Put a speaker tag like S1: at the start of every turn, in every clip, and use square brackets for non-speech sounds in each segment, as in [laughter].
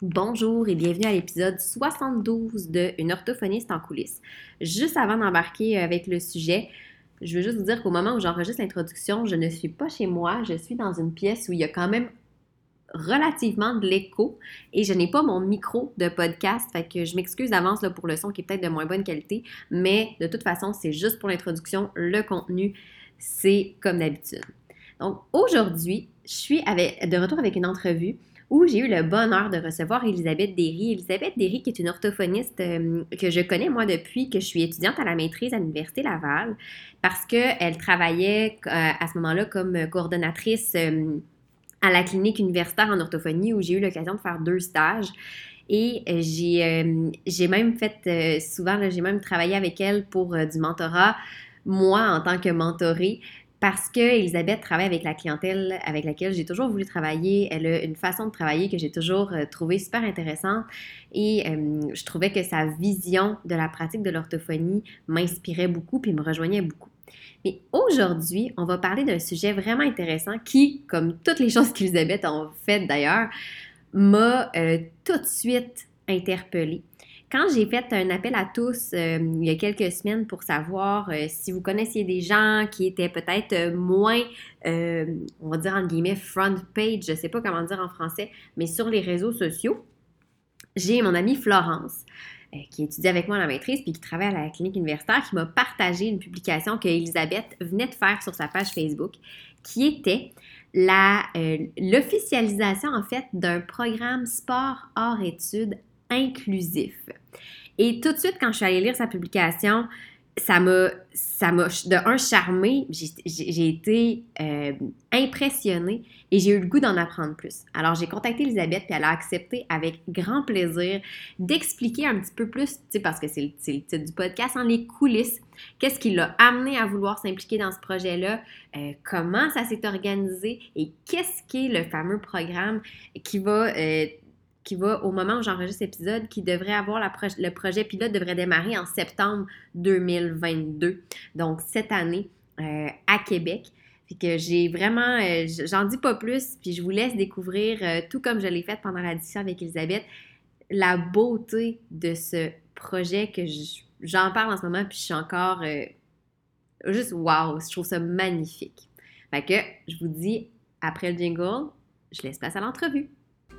S1: Bonjour et bienvenue à l'épisode 72 de Une orthophoniste en coulisses. Juste avant d'embarquer avec le sujet, je veux juste vous dire qu'au moment où j'enregistre l'introduction, je ne suis pas chez moi, je suis dans une pièce où il y a quand même relativement de l'écho et je n'ai pas mon micro de podcast, fait que je m'excuse d'avance pour le son qui est peut-être de moins bonne qualité, mais de toute façon, c'est juste pour l'introduction, le contenu, c'est comme d'habitude. Donc aujourd'hui, je suis de retour avec une entrevue où j'ai eu le bonheur de recevoir Elisabeth Derry. Elisabeth Derry, qui est une orthophoniste euh, que je connais moi depuis que je suis étudiante à la maîtrise à l'Université Laval, parce qu'elle travaillait euh, à ce moment-là comme coordonnatrice euh, à la clinique universitaire en orthophonie où j'ai eu l'occasion de faire deux stages. Et j'ai même fait, souvent, j'ai même travaillé avec elle pour du mentorat, moi en tant que mentorée, parce que Elisabeth travaille avec la clientèle avec laquelle j'ai toujours voulu travailler. Elle a une façon de travailler que j'ai toujours euh, trouvée super intéressante et je trouvais que sa vision de la pratique de l'orthophonie m'inspirait beaucoup puis me rejoignait beaucoup. Mais aujourd'hui, on va parler d'un sujet vraiment intéressant qui, comme toutes les choses [laughs] qu'Elisabeth a faites d'ailleurs, m'a euh, tout de suite interpellée. Quand j'ai fait un appel à tous euh, il y a quelques semaines pour savoir euh, si vous connaissiez des gens qui étaient peut-être euh, moins, on va dire en guillemets, front page, je ne sais pas comment dire en français, mais sur les réseaux sociaux, j'ai mon amie Florence qui étudie avec moi à la maîtrise puis qui travaille à la clinique universitaire, qui m'a partagé une publication que Elisabeth venait de faire sur sa page Facebook, qui était l'officialisation en fait d'un programme sport hors études inclusif. Et tout de suite, quand je suis allée lire sa publication, ça m'a, de un, charmé, j'ai, été euh, impressionnée et j'ai eu le goût d'en apprendre plus. Alors, j'ai contacté Elisabeth et elle a accepté avec grand plaisir d'expliquer un petit peu plus, tu sais, parce que c'est le, titre du podcast, en hein, les coulisses, qu'est-ce qui l'a amené à vouloir s'impliquer dans ce projet-là, euh, comment ça s'est organisé? Et qu'est-ce qui est le fameux programme qui va... Euh, qui va, au moment où j'enregistre l'épisode, qui devrait avoir la le projet pilote devrait démarrer en septembre 2022. Donc, cette année, euh, à Québec. Puis que j'ai vraiment, euh, j'en dis pas plus, puis je vous laisse découvrir, euh, tout comme je l'ai fait pendant la discussion avec Elisabeth, la beauté de ce projet que j'en parle en ce moment, puis je suis encore juste wow, je trouve ça magnifique. Fait que je vous dis, après le jingle, je laisse place à l'entrevue.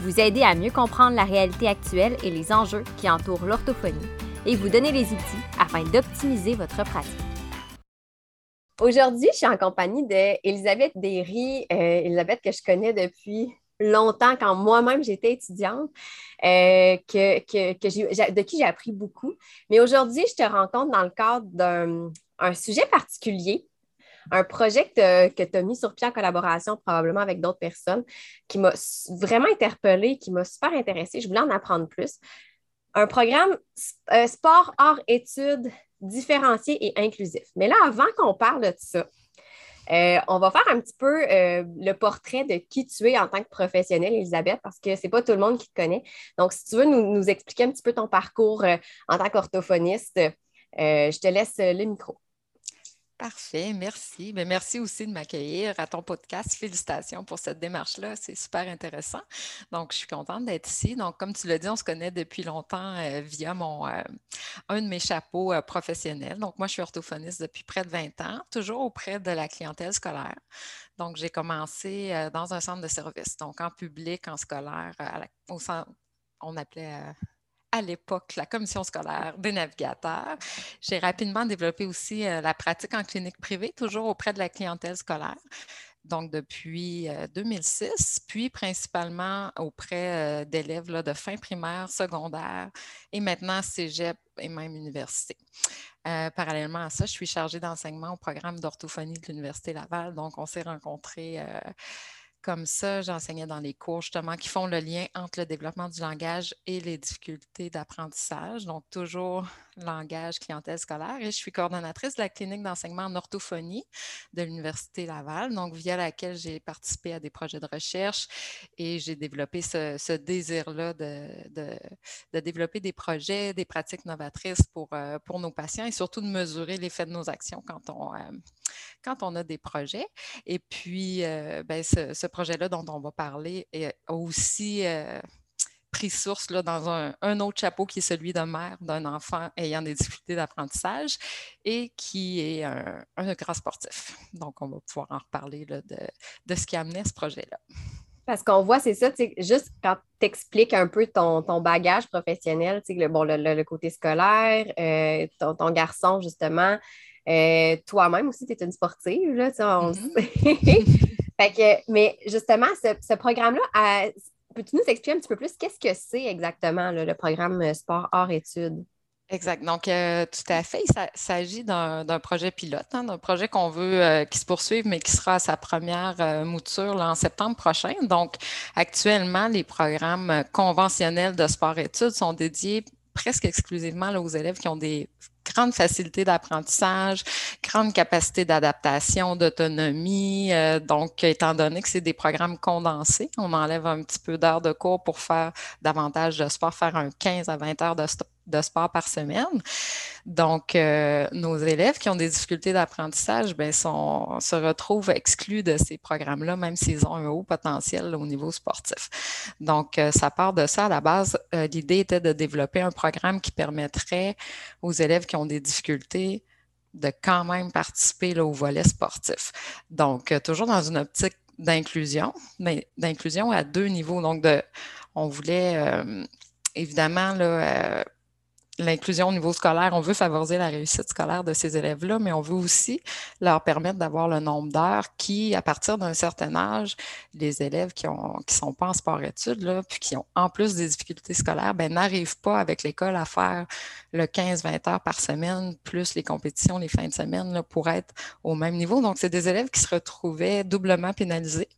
S2: Vous aider à mieux comprendre la réalité actuelle et les enjeux qui entourent l'orthophonie et vous donner les outils afin d'optimiser votre pratique. Aujourd'hui, je suis en compagnie d'Elisabeth Derry, euh, Elisabeth que je connais depuis longtemps, quand moi-même j'étais étudiante, euh, de qui j'ai appris beaucoup. Mais aujourd'hui, je te rencontre dans le cadre d'un sujet particulier un projet que tu as mis sur pied en collaboration probablement avec d'autres personnes qui m'a vraiment interpellée, qui m'a super intéressée. Je voulais en apprendre plus. Un programme euh, sport hors études différencié et inclusif. Mais là, avant qu'on parle de ça, euh, on va faire un petit peu euh, le portrait de qui tu es en tant que professionnelle, Elisabeth, parce que ce n'est pas tout le monde qui te connaît. Donc, si tu veux nous expliquer un petit peu ton parcours en tant qu'orthophoniste, je te laisse le micro.
S3: Parfait, merci. Mais ben, merci aussi de m'accueillir à ton podcast. Félicitations pour cette démarche-là. C'est super intéressant. Donc, je suis contente d'être ici. Donc, comme tu l'as dit, on se connaît depuis longtemps euh, via mon, euh, un de mes chapeaux euh, professionnels. Donc, moi, je suis orthophoniste depuis près de 20 ans, toujours auprès de la clientèle scolaire. Donc, j'ai commencé dans un centre de service, donc en public, en scolaire, au centre, on appelait à l'époque la commission scolaire des navigateurs. J'ai rapidement développé aussi euh, la pratique en clinique privée, toujours auprès de la clientèle scolaire. Donc, depuis 2006, euh, puis principalement auprès euh, d'élèves de fin primaire, secondaire et maintenant cégep et même université. parallèlement à ça, je suis chargée d'enseignement au programme d'orthophonie de l'Université Laval. Donc, on s'est rencontrés comme ça, j'enseignais dans les cours justement qui font le lien entre le développement du langage et les difficultés d'apprentissage. Donc, toujours langage, clientèle scolaire. Et je suis coordonnatrice de la clinique d'enseignement en orthophonie de l'Université Laval, donc via laquelle j'ai participé à des projets de recherche et j'ai développé ce, désir-là de, de, développer des projets, des pratiques novatrices pour, euh, pour nos patients et surtout de mesurer l'effet de nos actions quand on, euh, quand on a des projets. Et puis, euh, ben, ce, projet-là dont on va parler a aussi euh, pris source là, dans un, autre chapeau qui est celui de mère d'un enfant ayant des difficultés d'apprentissage et qui est un, grand sportif. Donc, on va pouvoir en reparler de, de ce qui a amené ce projet-là.
S1: Parce qu'on voit, c'est ça, juste quand tu expliques un peu ton, bagage professionnel, le, bon, le, côté scolaire, euh, ton, garçon, justement, euh, toi-même aussi, tu es une sportive, là, on mm-hmm. [laughs] mais justement, ce, programme-là, peux-tu nous expliquer un petit peu plus qu'est-ce que c'est exactement le programme sport hors études?
S3: Exact. Donc, euh, tout à fait, il s'agit d'un projet pilote, hein, d'un projet qu'on veut euh, qui se poursuive, mais qui sera à sa première euh, mouture en septembre prochain. Donc, actuellement, les programmes conventionnels de sport-études sont dédiés presque exclusivement aux élèves qui ont des grande facilité d'apprentissage, grande capacité d'adaptation, d'autonomie. donc, étant donné que c'est des programmes condensés, on enlève un petit peu d'heures de cours pour faire davantage de sport, faire un 15 à 20 heures de, de sport par semaine. Donc, euh, nos élèves qui ont des difficultés d'apprentissage ben, se retrouvent exclus de ces programmes-là, même s'ils ont un haut potentiel au niveau sportif. Donc, euh, ça part de ça. À la base, euh, l'idée était de développer un programme qui permettrait aux élèves qui ont des difficultés de quand même participer au volet sportif. Donc, toujours dans une optique d'inclusion, d'inclusion à deux niveaux. Donc, de, on voulait évidemment là, l'inclusion au niveau scolaire, on veut favoriser la réussite scolaire de ces élèves-là, mais on veut aussi leur permettre d'avoir le nombre d'heures qui, à partir d'un certain âge, les élèves qui ont qui sont pas en sport-études, puis qui ont en plus des difficultés scolaires, ben, n'arrivent pas avec l'école à faire le 15-20 heures par semaine, plus les compétitions les fins de semaine, là, pour être au même niveau. Donc, c'est des élèves qui se retrouvaient doublement pénalisés,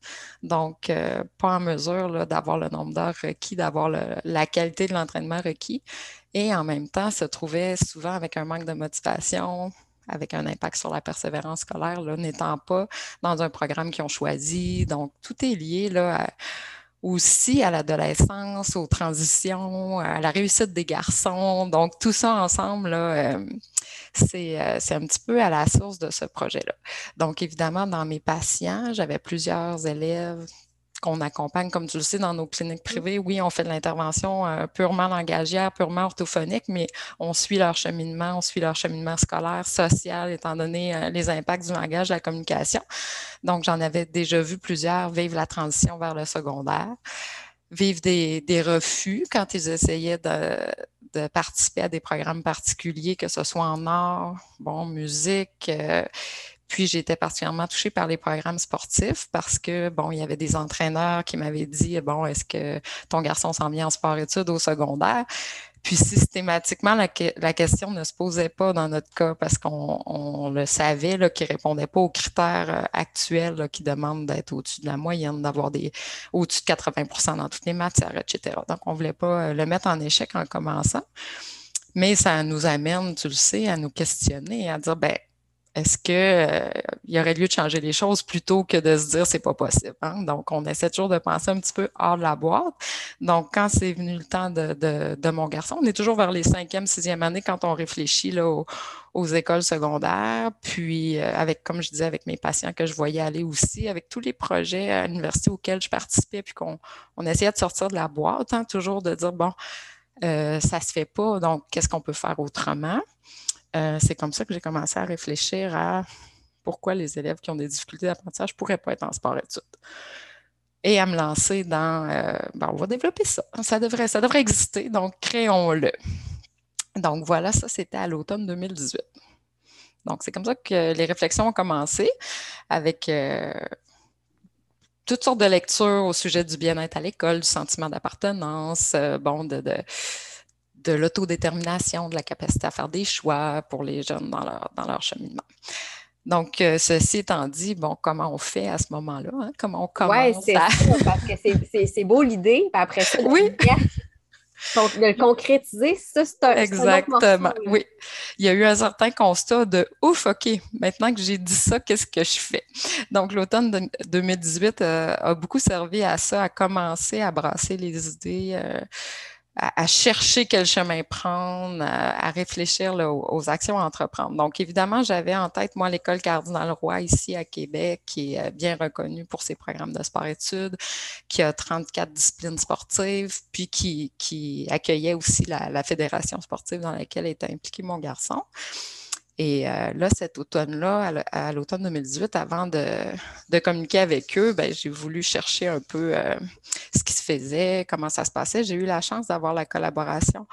S3: donc euh, pas en mesure d'avoir le nombre d'heures requis, d'avoir la qualité de l'entraînement requis et en même temps se trouvaient souvent avec un manque de motivation, avec un impact sur la persévérance scolaire, n'étant pas dans un programme qu'ils ont choisi. Donc, tout est lié là, aussi à l'adolescence, aux transitions, à la réussite des garçons. Donc, tout ça ensemble, euh, euh, c'est un petit peu à la source de ce projet-là. Donc, évidemment, dans mes patients, j'avais plusieurs élèves qu'on accompagne, comme tu le sais, dans nos cliniques mmh. privées. Oui, on fait de l'intervention euh, purement langagière, purement orthophonique, mais on suit leur cheminement, on suit leur cheminement scolaire, social, étant donné euh, les impacts du langage, de la communication. Donc, j'en avais déjà vu plusieurs vivre la transition vers le secondaire, vivre des, refus quand ils essayaient de, de, participer à des programmes particuliers, que ce soit en art, bon, musique. Euh, puis j'étais particulièrement touchée par les programmes sportifs parce que, bon, il y avait des entraîneurs qui m'avaient dit, bon, est-ce que ton garçon s'en vient en sport-études au secondaire? Puis systématiquement, la, question ne se posait pas dans notre cas parce qu'on le savait qu'il ne répondait pas aux critères euh, actuels qui demandent d'être au-dessus de la moyenne, d'avoir des au-dessus de 80% dans toutes les matières, etc. Donc, on ne voulait pas euh, le mettre en échec en commençant. Mais ça nous amène, tu le sais, à nous questionner, à dire, ben est-ce qu'il euh, y aurait lieu de changer les choses plutôt que de se dire c'est pas possible? Hein? Donc, on essaie toujours de penser un petit peu hors de la boîte. Donc, quand c'est venu le temps de, de, mon garçon, on est toujours vers les cinquième, sixième années quand on réfléchit là, aux, écoles secondaires. Puis, euh, avec, comme je disais, avec mes patients que je voyais aller aussi, avec tous les projets à l'université auxquels je participais, puis qu'on on essayait de sortir de la boîte, hein, toujours de dire, bon, euh, ça se fait pas, donc qu'est-ce qu'on peut faire autrement? Euh, c'est comme ça que j'ai commencé à réfléchir à pourquoi les élèves qui ont des difficultés d'apprentissage ne pourraient pas être en sport-études. Et à me lancer dans, euh, ben, on va développer ça. Ça devrait, ça devrait exister, donc créons-le. Donc voilà, ça c'était à l'automne 2018. Donc c'est comme ça que les réflexions ont commencé avec euh, toutes sortes de lectures au sujet du bien-être à l'école, du sentiment d'appartenance, bon, de de l'autodétermination, de la capacité à faire des choix pour les jeunes dans leur, dans leur cheminement. Donc, euh, ceci étant dit, bon, comment on fait à ce moment-là? Hein? Comment on commence?
S1: Oui, c'est ça, parce que c'est beau l'idée, puis après ça,
S3: oui. [laughs]
S1: De le concrétiser, ça, c'est un.
S3: Exactement. oui. Il y a eu un certain constat de ouf, OK, maintenant que j'ai dit ça, qu'est-ce que je fais? Donc, l'automne 2018 euh, a beaucoup servi à ça, à commencer à brasser les idées. Euh, à, chercher quel chemin prendre, à, réfléchir aux, actions à entreprendre. Donc, évidemment, j'avais en tête, moi, l'école Cardinal Roy ici à Québec, qui est euh, bien reconnue pour ses programmes de sport-études, qui a 34 disciplines sportives, puis qui, qui accueillait aussi la, la fédération sportive dans laquelle était impliqué mon garçon. Et euh, là, cet automne-là, à l'automne 2018, avant de, communiquer avec eux, ben, j'ai voulu chercher un peu euh, ce qui se faisait, comment ça se passait. J'ai eu la chance d'avoir la collaboration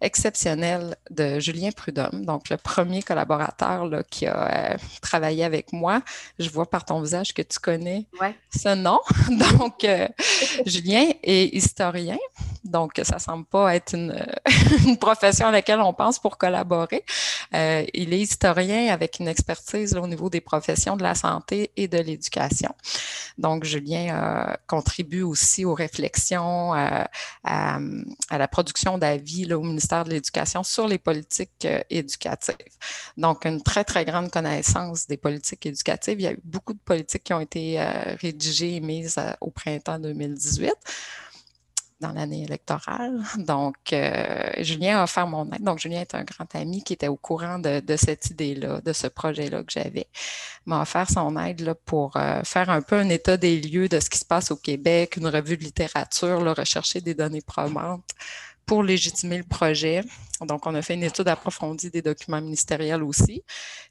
S3: exceptionnelle de Julien Prudhomme, donc le premier collaborateur là, qui a euh, travaillé avec moi. Je vois par ton visage que tu connais ce nom. [laughs] donc, Julien est historien, donc ça ne semble pas être une, [laughs] une, profession à laquelle on pense pour collaborer. il est historien avec une expertise au niveau des professions de la santé et de l'éducation. Donc, Julien euh, contribue aussi aux réflexions, euh, à, la production d'avis au ministère de l'Éducation sur les politiques euh, éducatives. Donc, une très, très grande connaissance des politiques éducatives. Il y a eu beaucoup de politiques qui ont été rédigées et mises au printemps 2018 dans l'année électorale. Donc, euh, Julien a offert mon aide. Donc, Julien est un grand ami qui était au courant de, cette idée-là, de ce projet-là que j'avais. M'a offert son aide là, pour euh, faire un peu un état des lieux de ce qui se passe au Québec, une revue de littérature, rechercher des données probantes pour légitimer le projet. Donc, on a fait une étude approfondie des documents ministériels aussi.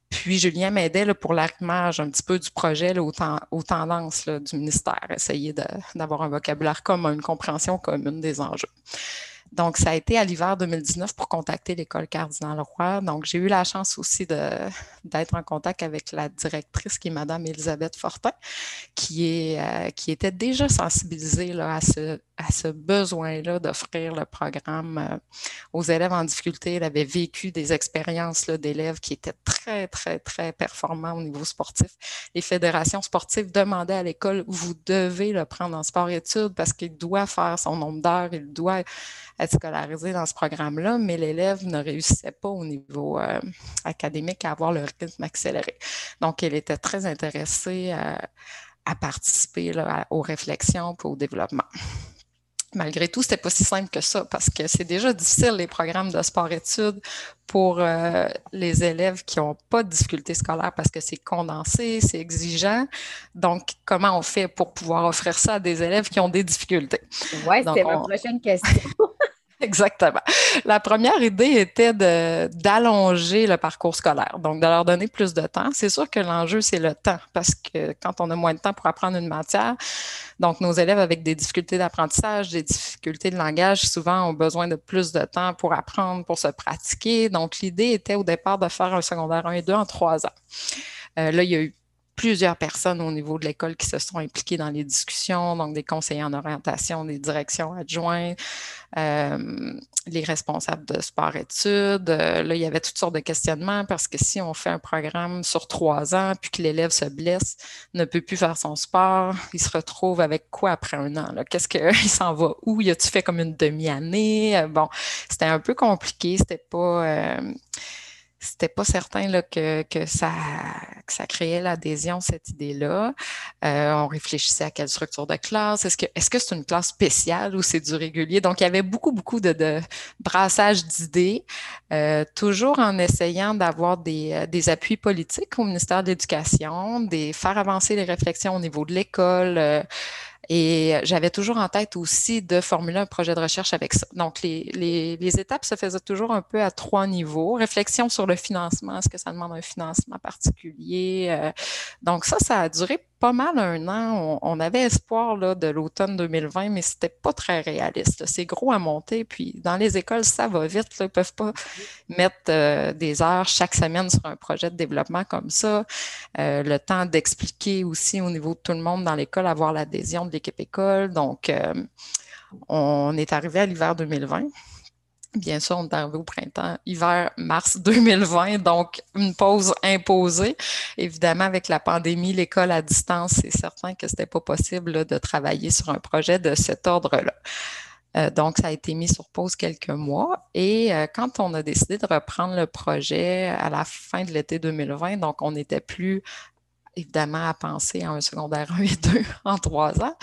S3: Puis, Julien m'aidait pour l'arrimage un petit peu du projet aux, tendances du ministère, essayer d'avoir un vocabulaire commun, une compréhension commune des enjeux. Donc, ça a été à l'hiver 2019 pour contacter l'école Cardinal Roy. Donc, j'ai eu la chance aussi [laughs] d'être en contact avec la directrice qui est Madame Elisabeth Fortin, euh, qui était déjà sensibilisée là, à ce, à ce besoin-là d'offrir le programme euh, aux élèves en difficulté. Elle avait vécu des expériences d'élèves qui étaient très, très, très performants au niveau sportif. Les fédérations sportives demandaient à l'école, vous devez le prendre en sport-études parce qu'il doit faire son nombre d'heures, il doit être scolarisé dans ce programme-là, mais l'élève ne réussissait pas au niveau euh, académique à avoir le rythme accéléré. Donc, elle était très intéressée euh, à, participer aux réflexions et au développement. Malgré tout, c'était pas si simple que ça parce que c'est déjà difficile les programmes de sport-études pour euh, les élèves qui n'ont pas de difficultés scolaires parce que c'est condensé, c'est exigeant. Donc, comment on fait pour pouvoir offrir ça à des élèves qui ont des difficultés?
S1: Oui, c'est ma prochaine question. [laughs]
S3: Exactement. La première idée était d'allonger le parcours scolaire, donc de leur donner plus de temps. C'est sûr que l'enjeu, c'est le temps, parce que quand on a moins de temps pour apprendre une matière, donc nos élèves avec des difficultés d'apprentissage, des difficultés de langage, souvent ont besoin de plus de temps pour apprendre, pour se pratiquer. Donc l'idée était au départ de faire un secondaire 1 et 2 en trois ans. Euh, là, il y a eu plusieurs personnes au niveau de l'école qui se sont impliquées dans les discussions, donc des conseillers en orientation, des directions adjointes, euh, les responsables de sport-études. Euh, là, il y avait toutes sortes de questionnements parce que si on fait un programme sur trois ans, puis que l'élève se blesse, ne peut plus faire son sport, il se retrouve avec quoi après un an? Qu'est-ce qu'il [laughs] s'en va où? Y a-tu fait comme une demi-année? Euh, bon, c'était un peu compliqué, c'était pas c'était pas certain là, que, que, ça, ça créait l'adhésion, cette idée-là. Euh, on réfléchissait à quelle structure de classe. Est-ce que est-ce c'est une classe spéciale ou c'est du régulier? Donc, il y avait beaucoup, beaucoup de, de brassage d'idées, euh, toujours en essayant d'avoir des, euh, des appuis politiques au ministère de l'Éducation, des faire avancer les réflexions au niveau de l'école. Et j'avais toujours en tête aussi de formuler un projet de recherche avec ça. Donc, les, les, les, étapes se faisaient toujours un peu à trois niveaux. Réflexion sur le financement, est-ce que ça demande un financement particulier? Euh, donc, ça, ça a duré pas mal un an. On, avait espoir là, de l'automne 2020, mais c'était pas très réaliste. C'est gros à monter. Puis dans les écoles, ça va vite. Ils peuvent pas mettre euh, des heures chaque semaine sur un projet de développement comme ça. Euh, le temps d'expliquer aussi au niveau de tout le monde dans l'école, avoir l'adhésion de l'équipe école. Donc, euh, on est arrivé à l'hiver 2020. Bien sûr, on est arrivé au printemps, hiver, mars 2020, donc une pause imposée. Évidemment, avec la pandémie, l'école à distance, c'est certain que ce n'était pas possible de travailler sur un projet de cet ordre-là. Euh, donc, ça a été mis sur pause quelques mois. Et euh, quand on a décidé de reprendre le projet à la fin de l'été 2020, donc on n'était plus évidemment à penser à un secondaire 1 et 2 [laughs] en trois ans.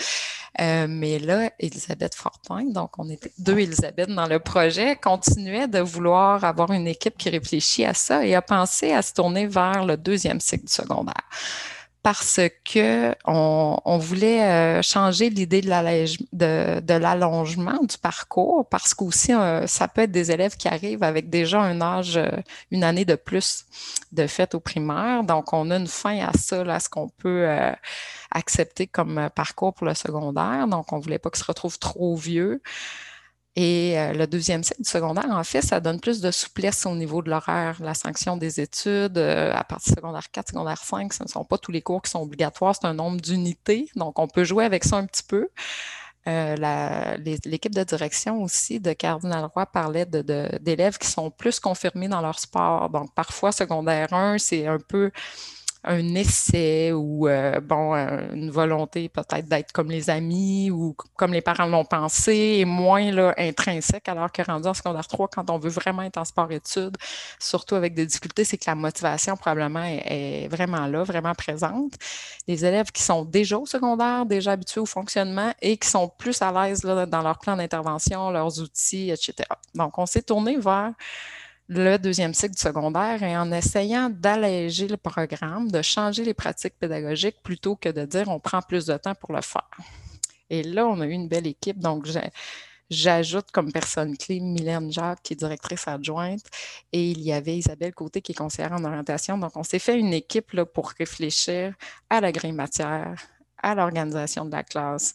S3: Euh, mais là, Elisabeth Fortin, donc on était deux Elisabeth dans le projet, continuait de vouloir avoir une équipe qui réfléchit à ça et a pensé à se tourner vers le deuxième cycle du secondaire parce que on, voulait euh, changer l'idée de l'allongement du parcours, parce qu'aussi, euh, ça peut être des élèves qui arrivent avec déjà un âge, euh, une année de plus de fait au primaire. Donc, on a une fin à ça, à ce qu'on peut accepter comme parcours pour le secondaire. Donc, on voulait pas qu'ils se retrouvent trop vieux. Et euh, le deuxième cycle du secondaire, en fait, ça donne plus de souplesse au niveau de l'horaire, la sanction des études. Euh, à partir de secondaire 4, secondaire 5, ce ne sont pas tous les cours qui sont obligatoires, c'est un nombre d'unités. Donc, on peut jouer avec ça un petit peu. Euh, l'équipe de direction aussi de Cardinal Roy parlait d'élèves qui sont plus confirmés dans leur sport. Donc, parfois, secondaire 1, c'est un peu un essai ou euh, bon euh, une volonté peut-être d'être comme les amis ou comme les parents l'ont pensé et moins là, intrinsèque alors que rendu en secondaire 3 quand on veut vraiment être en sport-études surtout avec des difficultés c'est que la motivation probablement est, vraiment là vraiment présente. Les élèves qui sont déjà au secondaire déjà habitués au fonctionnement et qui sont plus à l'aise dans leur plan d'intervention leurs outils etc donc on s'est tourné vers le deuxième cycle du secondaire et en essayant d'alléger le programme, de changer les pratiques pédagogiques plutôt que de dire on prend plus de temps pour le faire. Et là, on a eu une belle équipe. Donc, J'ajoute comme personne clé Mylène Jacques, qui est directrice adjointe, et il y avait Isabelle Côté, qui est conseillère en orientation. Donc, on s'est fait une équipe là, pour réfléchir à la grille matière, à l'organisation de la classe,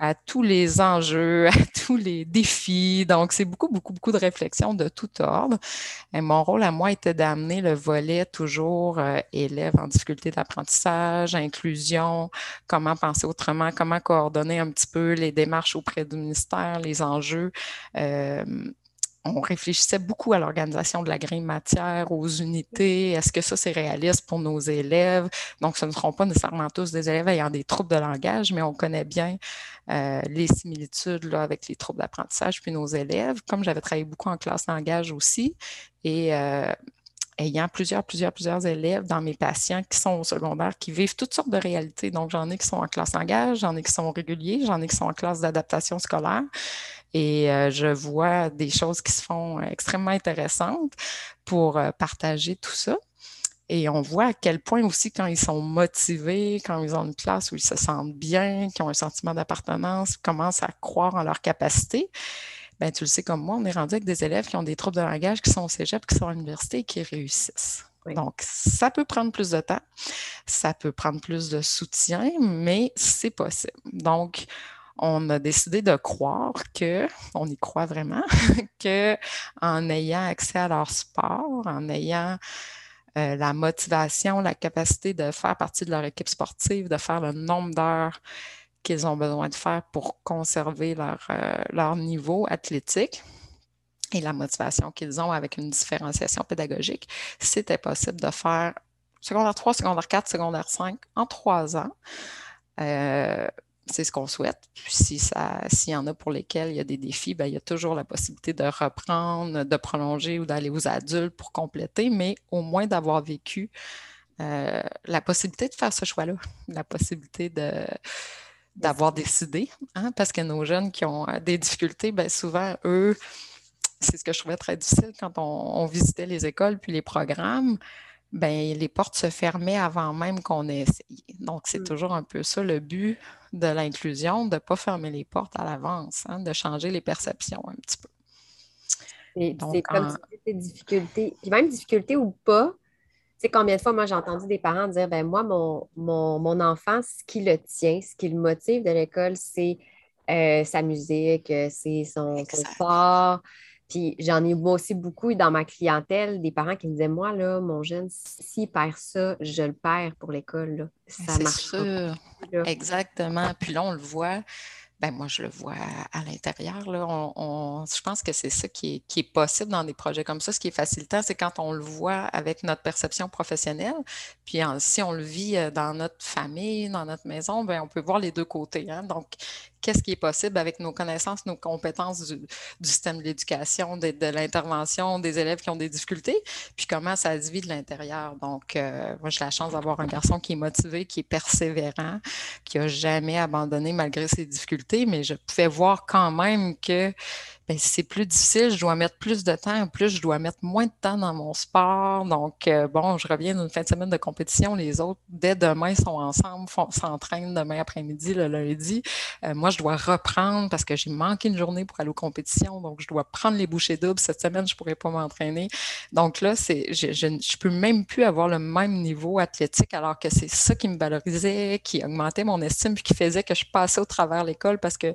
S3: à tous les enjeux, [laughs] à tous les défis. Donc, c'est beaucoup, beaucoup, beaucoup de réflexions de tout ordre. Mon rôle à moi était d'amener le volet toujours euh, élèves en difficulté d'apprentissage, inclusion, comment penser autrement, comment coordonner un petit peu les démarches auprès du ministère, les enjeux. Euh, on réfléchissait beaucoup à l'organisation de la grille matière, aux unités. Est-ce que ça, c'est réaliste pour nos élèves? Donc, ce ne seront pas nécessairement tous des élèves ayant des troubles de langage, mais on connaît bien euh, les similitudes là, avec les troubles d'apprentissage puis nos élèves. Comme j'avais travaillé beaucoup en classe langage aussi, et euh, ayant plusieurs, plusieurs, plusieurs élèves dans mes patients qui sont au secondaire, qui vivent toutes sortes de réalités. Donc, j'en ai qui sont en classe langage, j'en ai qui sont réguliers, j'en ai qui sont en classe d'adaptation scolaire. Et euh, je vois des choses qui se font extrêmement intéressantes pour euh, partager tout ça. Et on voit à quel point aussi, quand ils sont motivés, quand ils ont une classe où ils se sentent bien, qui ont un sentiment d'appartenance, commencent à croire en leur capacité. Ben, tu le sais comme moi, on est rendu avec des élèves qui ont des troubles de langage, qui sont au cégep, qui sont à l'université et qui réussissent. Donc, ça peut prendre plus de temps, ça peut prendre plus de soutien, mais c'est possible. Donc, on a décidé de croire que, on y croit vraiment, [laughs] que en ayant accès à leur sport, en ayant euh, la motivation, la capacité de faire partie de leur équipe sportive, de faire le nombre d'heures qu'ils ont besoin de faire pour conserver leur, euh, niveau athlétique et la motivation qu'ils ont avec une différenciation pédagogique, c'était possible de faire secondaire 3, secondaire 4, secondaire 5 en trois ans. Euh, c'est ce qu'on souhaite. Puis si ça, s'il y en a pour lesquels il y a des défis, bien, il y a toujours la possibilité de reprendre, de prolonger ou d'aller aux adultes pour compléter, mais au moins d'avoir vécu euh, la possibilité de faire ce choix-là, la possibilité d'avoir décidé, hein, parce que nos jeunes qui ont euh, des difficultés, bien souvent, eux, c'est ce que je trouvais très difficile quand on, on visitait les écoles puis les programmes ben, les portes se fermaient avant même qu'on ait essayé. Donc, c'est mmh. toujours un peu ça le but de l'inclusion, de ne pas fermer les portes à l'avance, hein, de changer les perceptions un petit peu.
S1: C'est comme si difficulté, puis même difficulté ou pas, tu sais, combien de fois, moi, j'ai entendu des parents dire, ben moi, mon, mon, enfant, ce qui le tient, ce qui le motive de l'école, c'est euh, sa musique, euh, c'est son, son sport, puis j'en ai aussi beaucoup dans ma clientèle, des parents qui me disaient Moi, là, mon jeune, s'il perd ça, je le perds pour l'école.
S3: Ça marche sûr. Exactement. Puis là, on le voit. ben moi, je le vois à, l'intérieur. je pense que c'est ça qui est, possible dans des projets comme ça. Ce qui est facilitant, c'est quand on le voit avec notre perception professionnelle. Puis si on le vit euh, dans notre famille, dans notre maison, ben, on peut voir les deux côtés. Hein. Donc, qu'est-ce qui est possible avec nos connaissances, nos compétences du, système de l'éducation, de, l'intervention des élèves qui ont des difficultés, puis comment ça se vit de l'intérieur. Donc, euh, moi, j'ai la chance d'avoir un garçon qui est motivé, qui est persévérant, qui n'a jamais abandonné malgré ses difficultés, mais je pouvais voir quand même que c'est plus difficile, je dois mettre plus de temps. En plus, je dois mettre moins de temps dans mon sport. Donc, euh, bon, je reviens d'une fin de semaine de compétition. Les autres, dès demain, sont ensemble, s'entraînent demain après-midi, le lundi. Euh, moi, je dois reprendre parce que j'ai manqué une journée pour aller aux compétitions. Donc, je dois prendre les bouchées doubles. Cette semaine, je ne pourrais pas m'entraîner. Donc là, c'est, je ne peux même plus avoir le même niveau athlétique alors que c'est ça qui me valorisait, qui augmentait mon estime, puis qui faisait que je passais au travers l'école parce que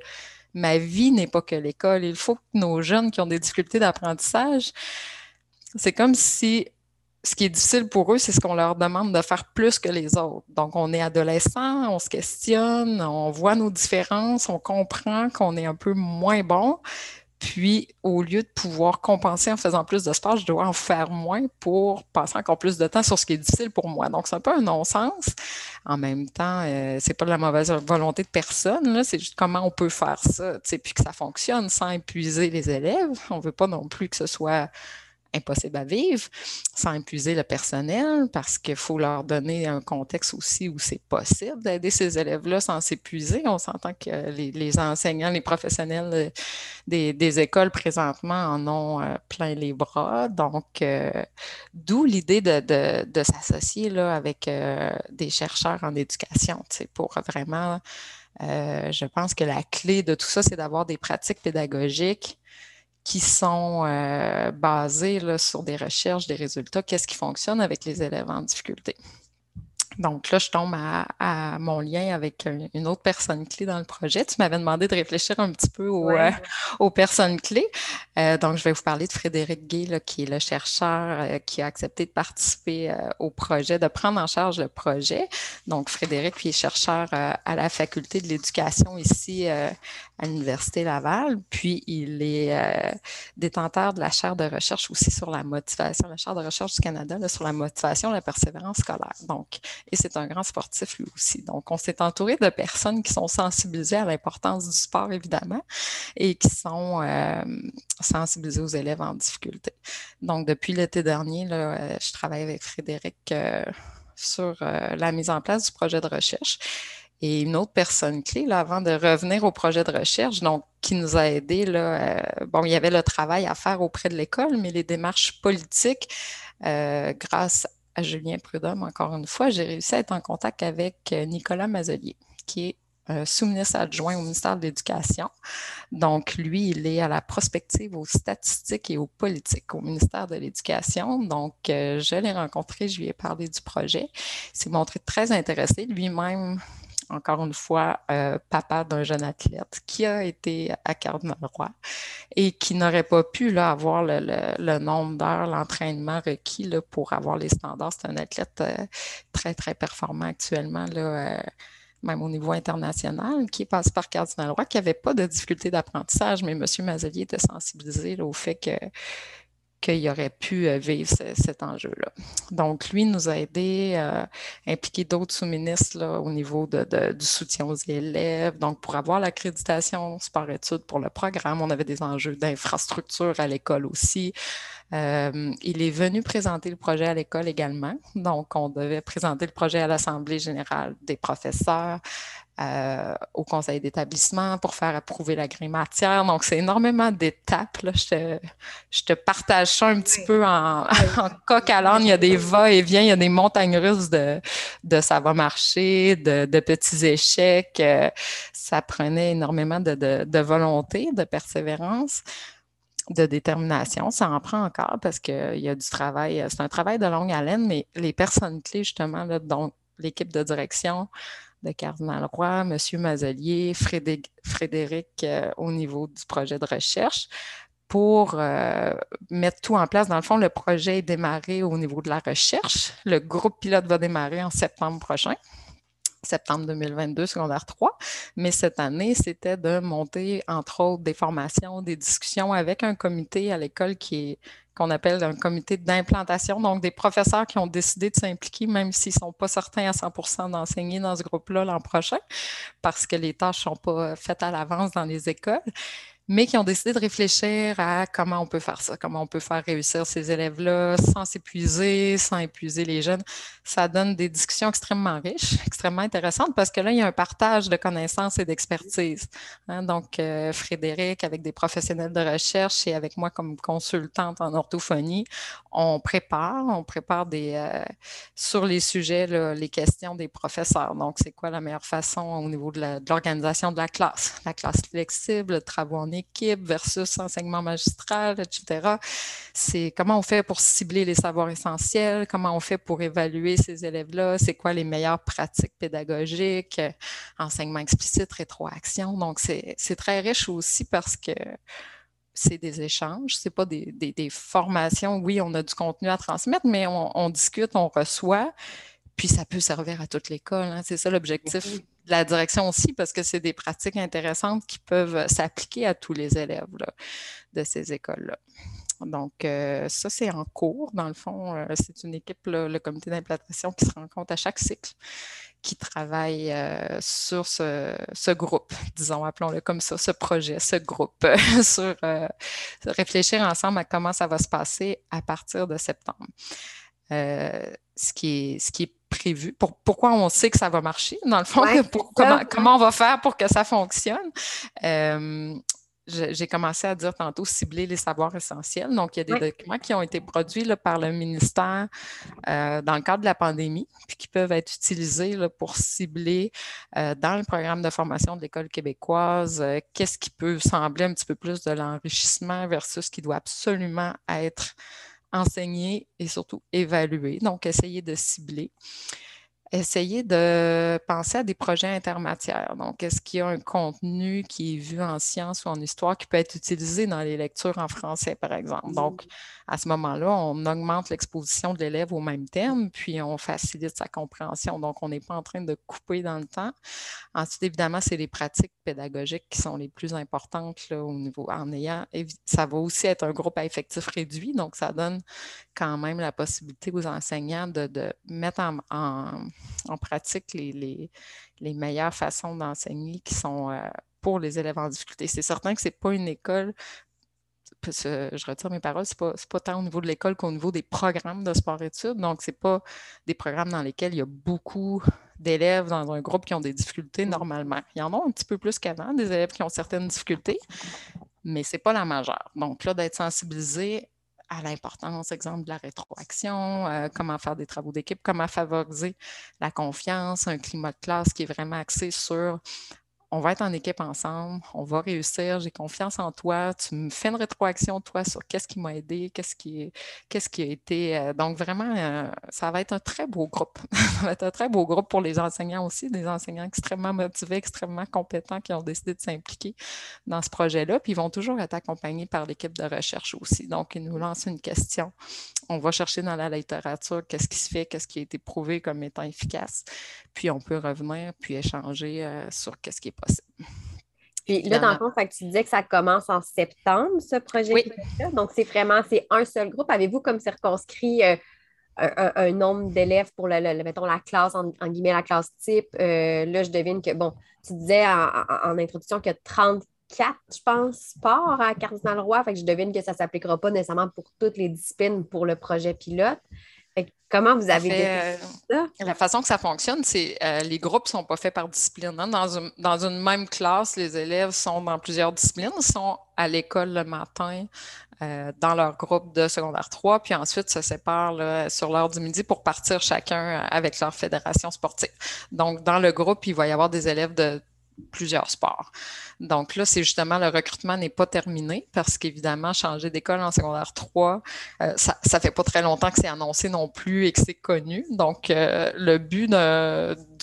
S3: ma vie n'est pas que l'école. Il faut que nos jeunes qui ont des difficultés d'apprentissage, c'est comme si ce qui est difficile pour eux, c'est ce qu'on leur demande de faire plus que les autres. Donc, on est adolescent, on se questionne, on voit nos différences, on comprend qu'on est un peu moins bon, puis, au lieu de pouvoir compenser en faisant plus de sport, je dois en faire moins pour passer encore plus de temps sur ce qui est difficile pour moi. Donc, c'est un peu un non-sens. En même temps, euh, c'est pas de la mauvaise volonté de personne, c'est juste comment on peut faire ça, puis que ça fonctionne sans épuiser les élèves. On veut pas non plus que ce soit impossible à vivre sans épuiser le personnel parce qu'il faut leur donner un contexte aussi où c'est possible d'aider ces élèves-là sans s'épuiser. On s'entend que les, enseignants, les professionnels euh, des, écoles présentement en ont euh, plein les bras. Donc, euh, d'où l'idée de, s'associer avec des chercheurs en éducation pour vraiment, je pense que la clé de tout ça, c'est d'avoir des pratiques pédagogiques qui sont euh, basés sur des recherches, des résultats, qu'est-ce qui fonctionne avec les élèves en difficulté? Donc là, je tombe à, mon lien avec une autre personne clé dans le projet. Tu m'avais demandé de réfléchir un petit peu aux, euh, personnes clés. Euh, donc, je vais vous parler de Frédéric Gay, qui est le chercheur euh, qui a accepté de participer au projet, de prendre en charge le projet. Donc, Frédéric, qui est chercheur à la faculté de l'éducation ici à l'Université Laval. Puis, il est détenteur de la chaire de recherche aussi sur la motivation, la chaire de recherche du Canada sur la motivation, la persévérance scolaire. Donc, et c'est un grand sportif lui aussi. Donc, on s'est entouré de personnes qui sont sensibilisées à l'importance du sport, évidemment, et qui sont euh, sensibilisées aux élèves en difficulté. Donc, depuis l'été dernier, euh, je travaille avec Frédéric euh, sur la mise en place du projet de recherche. Et une autre personne clé, là, avant de revenir au projet de recherche, donc qui nous a aidés, là, bon, il y avait le travail à faire auprès de l'école, mais les démarches politiques, grâce à Julien Prudhomme, encore une fois, j'ai réussi à être en contact avec euh, Nicolas Mazelier, qui est euh, sous-ministre adjoint au ministère de l'Éducation. Donc, lui, il est à la prospective aux statistiques et aux politiques au ministère de l'Éducation. Donc, euh, je l'ai rencontré, je lui ai parlé du projet. Il s'est montré très intéressé. Lui-même encore une fois, euh, papa d'un jeune athlète qui a été à Cardinal-Roi et qui n'aurait pas pu là, avoir le, nombre d'heures, l'entraînement requis pour avoir les standards. C'est un athlète euh, très, très performant actuellement. Là, euh, même au niveau international, qui est passé par Cardinal-Roi, qui n'avait pas de difficulté d'apprentissage, mais M. Mazelier était sensibilisé au fait que qu'il aurait pu euh, vivre cet enjeu-là. Donc, lui nous a aidé à euh, impliquer d'autres sous-ministres au niveau du soutien aux élèves. Donc, pour avoir l'accréditation sport-études pour le programme, on avait des enjeux d'infrastructure à l'école aussi. Euh, il est venu présenter le projet à l'école également. Donc, on devait présenter le projet à l'Assemblée générale des professeurs, euh, au conseil d'établissement pour faire approuver la grille matière. Donc, c'est énormément d'étapes. Je te, partage ça un petit peu en, [laughs] en coq à l'âne. Il y a des va-et-vient, il y a des montagnes russes de, de ça va marcher, de, de petits échecs. Euh, ça prenait énormément de, de, volonté, de persévérance de détermination. Ça en prend encore parce qu'il y a du travail. C'est un travail de longue haleine, mais les personnes clés, justement, là, donc l'équipe de direction, de Cardinal Roy, M. Mazelier, Frédéric, euh, au niveau du projet de recherche pour euh, mettre tout en place. Dans le fond, le projet est démarré au niveau de la recherche. Le groupe pilote va démarrer en septembre prochain. Septembre 2022, secondaire 3. Mais cette année, c'était de monter, entre autres, des formations, des discussions avec un comité à l'école qui est qu'on appelle un comité d'implantation, donc des professeurs qui ont décidé de s'impliquer, même s'ils ne sont pas certains à 100 d'enseigner dans ce groupe-là l'an prochain, parce que les tâches ne sont pas faites à l'avance dans les écoles mais qui ont décidé de réfléchir à comment on peut faire ça, comment on peut faire réussir ces élèves-là sans s'épuiser, sans épuiser les jeunes. Ça donne des discussions extrêmement riches, extrêmement intéressantes parce que là, il y a un partage de connaissances et d'expertise. Hein. Donc, euh, Frédéric, avec des professionnels de recherche et avec moi comme consultante en orthophonie, on prépare, on prépare des, euh, sur les sujets, les questions des professeurs. Donc, c'est quoi la meilleure façon au niveau de l'organisation de, la classe? La classe flexible, travaux en équipe versus enseignement magistral, etc. C'est comment on fait pour cibler les savoirs essentiels, comment on fait pour évaluer ces élèves-là, c'est quoi les meilleures pratiques pédagogiques, enseignement explicite, rétroaction. Donc, c'est très riche aussi parce que c'est des échanges, c'est pas des, formations. Oui, on a du contenu à transmettre, mais on, discute, on reçoit, puis ça peut servir à toute l'école. Hein. C'est ça l'objectif de la direction aussi, parce que c'est des pratiques intéressantes qui peuvent s'appliquer à tous les élèves de ces écoles-là. Donc, euh, ça, c'est en cours. Dans le fond, euh, c'est une équipe, le comité d'implantation, qui se rencontre à chaque cycle, qui travaille euh, sur ce, groupe, disons, appelons-le comme ça, ce projet, ce groupe, [laughs] sur réfléchir ensemble à comment ça va se passer à partir de septembre. ce, qui est, ce qui est prévu? pourquoi on sait que ça va marcher, dans le fond, [laughs] comment, comment, on va faire pour que ça fonctionne? J'ai commencé à dire tantôt cibler les savoirs essentiels. Donc, il y a des documents qui ont été produits là, par le ministère euh, dans le cadre de la pandémie, puis qui peuvent être utilisés là, pour cibler euh, dans le programme de formation de l'École québécoise euh, qu'est-ce qui peut sembler un petit peu plus de l'enrichissement versus ce qui doit absolument être enseigné et surtout évalué. Donc, essayer de cibler essayer de penser à des projets intermatières. Donc, est-ce qu'il y a un contenu qui est vu en sciences ou en histoire qui peut être utilisé dans les lectures en français, par exemple? Donc, à ce moment-là, on augmente l'exposition de l'élève au même terme, puis on facilite sa compréhension. Donc, on n'est pas en train de couper dans le temps. Ensuite, évidemment, c'est les pratiques pédagogiques qui sont les plus importantes là, au niveau en ayant. Ça va aussi être un groupe à effectif réduit, donc ça donne quand même la possibilité aux enseignants de, mettre en, pratique les, meilleures façons d'enseigner qui sont euh, pour les élèves en difficulté. C'est certain que ce n'est pas une école je retire mes paroles, ce n'est pas, tant au niveau de l'école qu'au niveau des programmes de sport-études. Donc, ce n'est pas des programmes dans lesquels il y a beaucoup d'élèves dans un groupe qui ont des difficultés normalement. Il y en a un petit peu plus qu'avant, des élèves qui ont certaines difficultés, mais ce n'est pas la majeure. Donc, là, d'être sensibilisé à l'importance, exemple, de la rétroaction, euh, comment faire des travaux d'équipe, comment favoriser la confiance, un climat de classe qui est vraiment axé sur on va être en équipe ensemble, on va réussir, j'ai confiance en toi, tu me fais une rétroaction, toi, sur qu'est-ce qui m'a aidé, qu'est-ce qui, a été. Euh, donc, vraiment, euh, ça va être un très beau groupe. [laughs] ça va être un très beau groupe pour les enseignants aussi, des enseignants extrêmement motivés, extrêmement compétents qui ont décidé de s'impliquer dans ce projet-là. Puis, ils vont toujours être accompagnés par l'équipe de recherche aussi. Donc, ils nous lancent une question. On va chercher dans la littérature qu'est-ce qui se fait, qu'est-ce qui a été prouvé comme étant efficace. Puis, on peut revenir puis échanger euh, sur qu'est-ce qui est possible.
S1: Puis là, dans le fond, tu disais que ça commence en septembre, ce projet oui. Donc, c'est vraiment, c'est un seul groupe. Avez-vous comme circonscrit euh, un, nombre d'élèves pour, le, mettons, la classe, en, guillemets, la classe type? Euh, là, je devine que, bon, tu disais en, introduction qu'il y a 34, je pense, sports à Cardinal Roy. Fait que je devine que ça ne s'appliquera pas nécessairement pour toutes les disciplines pour le projet pilote. Comment vous avez fait,
S3: ça? La façon que ça fonctionne, c'est euh, les groupes ne sont pas faits par discipline. Hein. Dans, une, même classe, les élèves sont dans plusieurs disciplines, ils sont à l'école le matin euh, dans leur groupe de secondaire 3, puis ensuite se séparent sur l'heure du midi pour partir chacun avec leur fédération sportive. Donc, dans le groupe, il va y avoir des élèves de plusieurs sports. Donc là, c'est justement le recrutement n'est pas terminé parce qu'évidemment, changer d'école en secondaire 3, euh, ça, ça fait pas très longtemps que c'est annoncé non plus et que c'est connu. Donc, euh, le but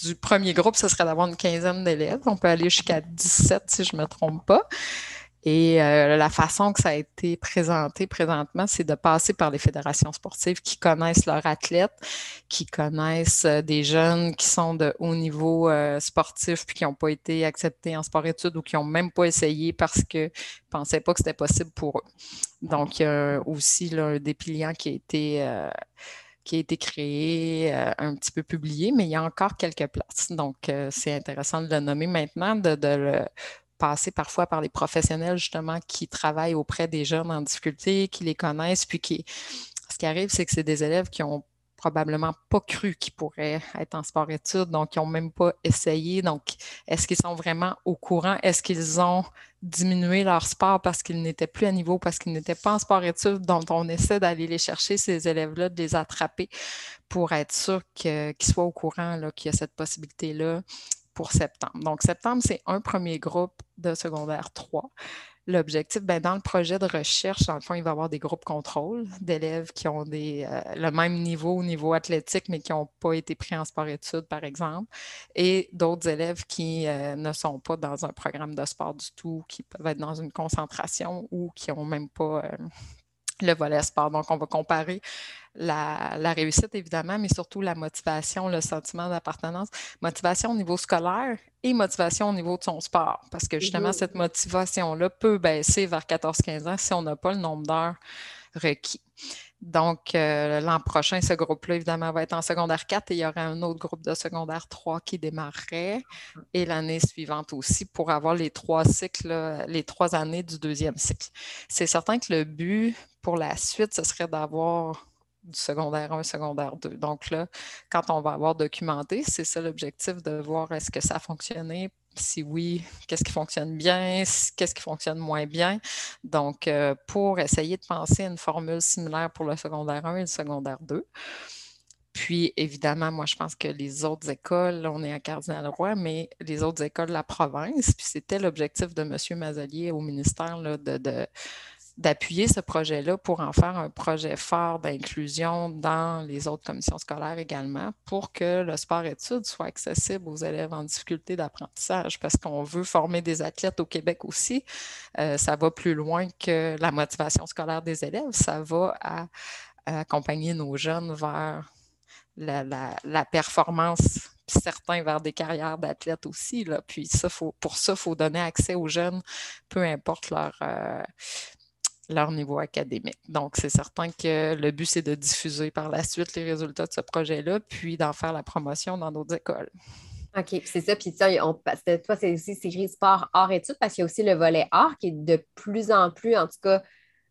S3: du premier groupe, ce serait d'avoir une quinzaine d'élèves. On peut aller jusqu'à 17 si je me trompe pas. Et euh, la façon que ça a été présenté présentement, c'est de passer par les fédérations sportives qui connaissent leurs athlètes, qui connaissent euh, des jeunes qui sont de haut niveau euh, sportif puis qui n'ont pas été acceptés en sport-études ou qui n'ont même pas essayé parce ne pensaient pas que c'était possible pour eux. Donc, il y a aussi là, un dépliant qui a été qui a été créé, un petit peu publié, mais il y a encore quelques places. Donc, c'est intéressant de le nommer maintenant, de le passer parfois par les professionnels justement qui travaillent auprès des jeunes en difficulté, qui les connaissent, puis qui. Ce qui arrive, c'est que c'est des élèves qui ont probablement pas cru qu'ils pourraient être en sport-études, donc ils n'ont même pas essayé. Donc, est-ce qu'ils sont vraiment au courant? Est-ce qu'ils ont diminué leur sport parce qu'ils n'étaient plus à niveau, parce qu'ils n'étaient pas en sport-études? Donc, on essaie d'aller les chercher, ces élèves-là, de les attraper pour être sûr qu'ils soient au courant qu'il y a cette possibilité-là? Pour septembre. Donc, septembre, c'est un premier groupe de secondaire 3. L'objectif, ben, dans le projet de recherche, dans le fond, il va y avoir des groupes contrôle d'élèves qui ont des, euh, le même niveau au niveau athlétique, mais qui n'ont pas été pris en sport-études, par exemple, et d'autres élèves qui euh, ne sont pas dans un programme de sport du tout, qui peuvent être dans une concentration ou qui n'ont même pas euh, le volet sport. Donc, on va comparer la, réussite, évidemment, mais surtout la motivation, le sentiment d'appartenance. Motivation au niveau scolaire et motivation au niveau de son sport. Parce que justement, mm-hmm. cette motivation-là peut baisser vers 14-15 ans si on n'a pas le nombre d'heures requis. Donc, euh, l'an prochain, ce groupe-là, évidemment, va être en secondaire 4 et il y aura un autre groupe de secondaire 3 qui démarrerait et l'année suivante aussi pour avoir les trois cycles, les trois années du deuxième cycle. C'est certain que le but pour la suite, ce serait d'avoir du secondaire 1, secondaire 2. Donc là, quand on va avoir documenté, c'est ça l'objectif de voir est-ce que ça a fonctionné. Si oui, qu'est-ce qui fonctionne bien, qu'est-ce qui fonctionne moins bien. Donc, euh, pour essayer de penser à une formule similaire pour le secondaire 1 et le secondaire 2. Puis, évidemment, moi, je pense que les autres écoles, on est à Cardinal-Roy, mais les autres écoles de la province, puis c'était l'objectif de M. Mazalier au ministère de d'appuyer ce projet-là pour en faire un projet fort d'inclusion dans les autres commissions scolaires également pour que le sport-études soit accessible aux élèves en difficulté d'apprentissage parce qu'on veut former des athlètes au Québec aussi. Euh, ça va plus loin que la motivation scolaire des élèves. Ça va à, accompagner nos jeunes vers la, performance certains vers des carrières d'athlètes aussi. Là. Puis ça, faut, pour ça, il faut donner accès aux jeunes, peu importe leur, euh, leur niveau académique. Donc, c'est certain que le but, c'est de diffuser par la suite les résultats de ce projet-là, puis d'en faire la promotion dans d'autres écoles.
S1: OK, c'est ça. Puis on, toi, c'est aussi c'est sport, art, études, parce qu'il y a aussi le volet art qui est de plus en plus, en tout cas,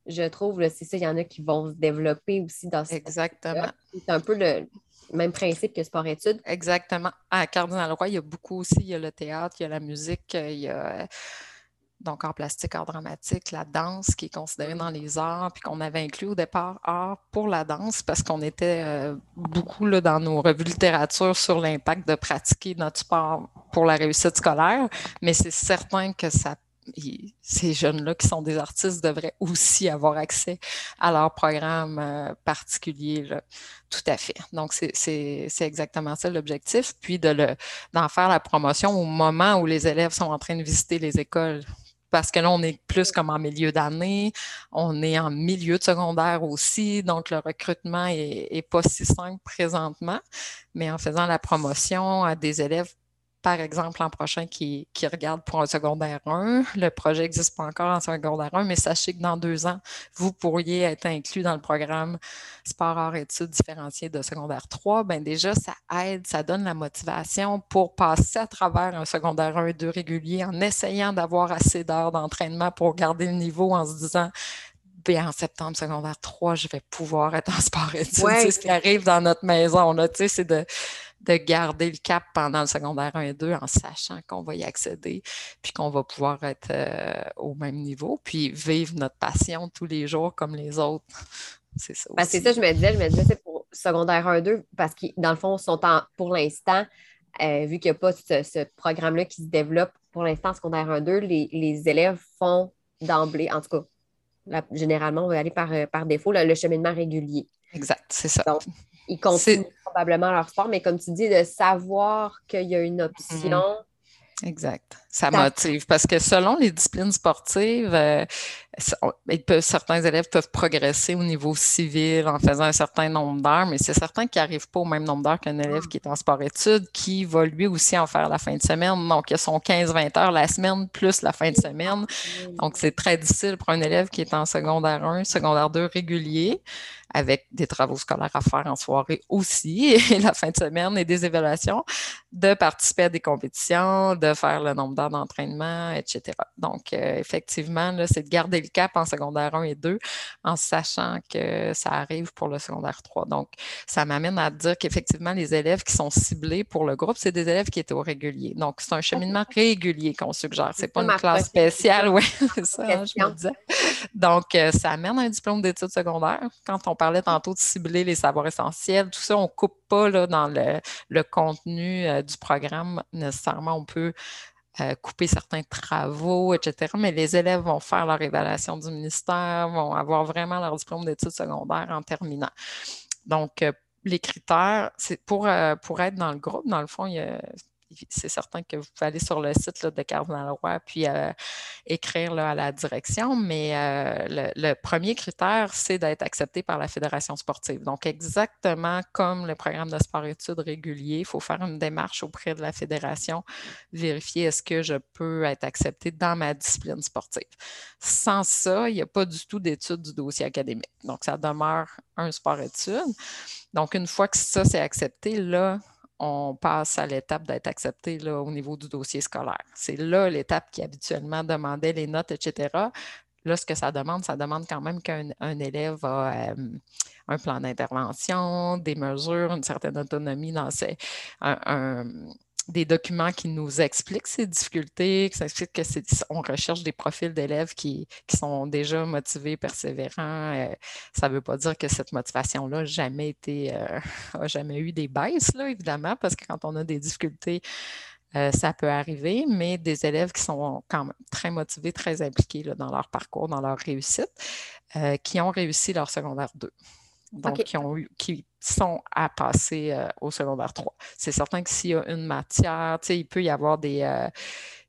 S1: je trouve, c'est ça, il y en a qui vont se développer aussi dans ce
S3: Exactement.
S1: C'est un peu le même principe que sport-études.
S3: Exactement. À Cardinal-Roy, il y a beaucoup aussi, il y a le théâtre, il y a la musique, il y a donc art plastique, art dramatique, la danse qui est considérée dans les arts, puis qu'on avait inclus au départ art pour la danse parce qu'on était euh, beaucoup là, dans nos revues littérature sur l'impact de pratiquer notre sport pour la réussite scolaire, mais c'est certain que ça ces jeunes-là qui sont des artistes devraient aussi avoir accès à leur programme euh, particulier. Tout à fait. Donc, c'est exactement ça l'objectif. Puis d'en faire la promotion au moment où les élèves sont en train de visiter les écoles parce que là, on est plus comme en milieu d'année, on est en milieu de secondaire aussi, donc le recrutement est, pas si simple présentement, mais en faisant la promotion à des élèves par exemple, l'an prochain, qui, qui regarde pour un secondaire 1. Le projet n'existe pas encore en secondaire 1, mais sachez que dans deux ans, vous pourriez être inclus dans le programme sport, art, études différenciées de secondaire 3. Bien, déjà, ça aide, ça donne la motivation pour passer à travers un secondaire 1 et 2 régulier en essayant d'avoir assez d'heures d'entraînement pour garder le niveau en se disant bien, en septembre secondaire 3, je vais pouvoir être en sport études. c'est ce qui arrive dans notre maison. C'est de, de garder le cap pendant le secondaire 1 et 2 en sachant qu'on va y accéder, puis qu'on va pouvoir être euh, au même niveau, puis vivre notre passion tous les jours comme les autres. [laughs] C'est ça.
S1: Ben, c'est ça, je me disais, je me disais, c'est pour secondaire 1 et 2, parce qu'ils, dans le fond, sont pour l'instant, euh, vu qu'il n'y a pas ce, programme-là qui se développe pour l'instant, secondaire 1 2, les, les élèves font d'emblée, en tout cas, généralement, on va aller par, euh, par défaut, le cheminement régulier.
S3: Exact, c'est ça.
S1: Donc, ils continuent probablement leur sport, mais comme tu dis, de savoir qu'il y a une option.
S3: Mm-hmm. Exact. ça motive parce que selon les disciplines sportives, euh, certains élèves peuvent progresser au niveau civil en faisant un certain nombre d'heures, mais c'est certain qu'ils n'arrivent pas au même nombre d'heures qu'un élève qui est en sport-études, qui va lui aussi en faire la fin de semaine. Donc, il y a son 15-20 heures la semaine plus la fin de semaine. Donc, c'est très difficile pour un élève qui est en secondaire 1, secondaire 2 régulier avec des travaux scolaires à faire en soirée aussi, [laughs] et la fin de semaine et des évaluations, de participer à des compétitions, de faire le nombre d'heures d'entraînement, etc. Donc, euh, effectivement, c'est de garder le cap en secondaire 1 et 2 en sachant que ça arrive pour le secondaire 3. Donc, ça m'amène à dire qu'effectivement, les élèves qui sont ciblés pour le groupe, c'est des élèves qui étaient au régulier. Donc, c'est un cheminement [laughs] régulier qu'on suggère. C'est pas une classe spéciale, oui, [laughs] c'est ça, hein, je me disais. Donc, euh, ça amène un diplôme d'études secondaires. Quand on parlait tantôt de cibler les savoirs essentiels, tout ça, on ne coupe pas là, dans le, contenu euh, du programme nécessairement. On peut euh, couper certains travaux, etc. Mais les élèves vont faire leur évaluation du ministère, vont avoir vraiment leur diplôme d'études secondaires en terminant. Donc, les critères, c'est pour, pour être dans le groupe, dans le fond, il y a c'est certain que vous pouvez aller sur le site de Cardinal Roy puis euh, écrire à la direction, mais euh, le, premier critère, c'est d'être accepté par la Fédération sportive. Donc, exactement comme le programme de sport-études régulier, il faut faire une démarche auprès de la Fédération, vérifier est-ce que je peux être accepté dans ma discipline sportive. Sans ça, il n'y a pas du tout d'étude du dossier académique. Donc, ça demeure un sport-études. Donc, une fois que ça, c'est accepté, là, on passe à l'étape d'être accepté au niveau du dossier scolaire. C'est là l'étape qui habituellement demandait les notes, etc. Là, ce que ça demande, ça demande quand même qu'un élève a un plan d'intervention, des mesures, une certaine autonomie dans ses, des documents qui nous expliquent ces difficultés, qui expliquent que c'est, on recherche des profils d'élèves qui, sont déjà motivés, persévérants. Euh, ça ne veut pas dire que cette motivation-là n'a jamais été, euh, [laughs] jamais eu des baisses, là, évidemment, parce que quand on a des difficultés, euh, ça peut arriver, mais des élèves qui sont quand même très motivés, très impliqués dans leur parcours, dans leur réussite, qui ont réussi leur secondaire 2 donc qui, ont eu, qui sont à passer euh, au secondaire 3. C'est certain que s'il y a une matière, il peut y avoir des, euh,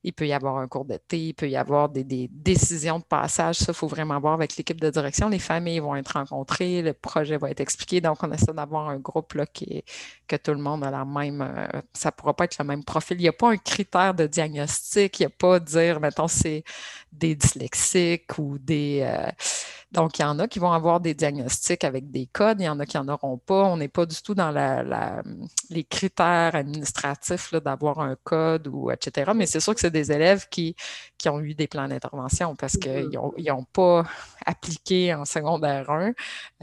S3: il peut y avoir un cours d'été, il peut y avoir des, décisions de passage. Ça, il faut vraiment voir avec l'équipe de direction. Les familles vont être rencontrées, le projet va être expliqué. Donc, on essaie d'avoir un groupe là, qui que tout le monde a la même. Euh, ça ne pourra pas être le même profil. Il n'y a pas un critère de diagnostic. Il n'y a pas dire, mettons, c'est des dyslexiques ou des. Donc, il y en a qui vont avoir des diagnostics avec des codes, il y en a qui n'en auront pas. On n'est pas du tout dans la, les critères administratifs d'avoir un code ou etc. Mais c'est sûr que c'est des élèves qui, qui ont eu des plans d'intervention parce qu'ils mm-hmm. n'ont pas appliqué en secondaire 1.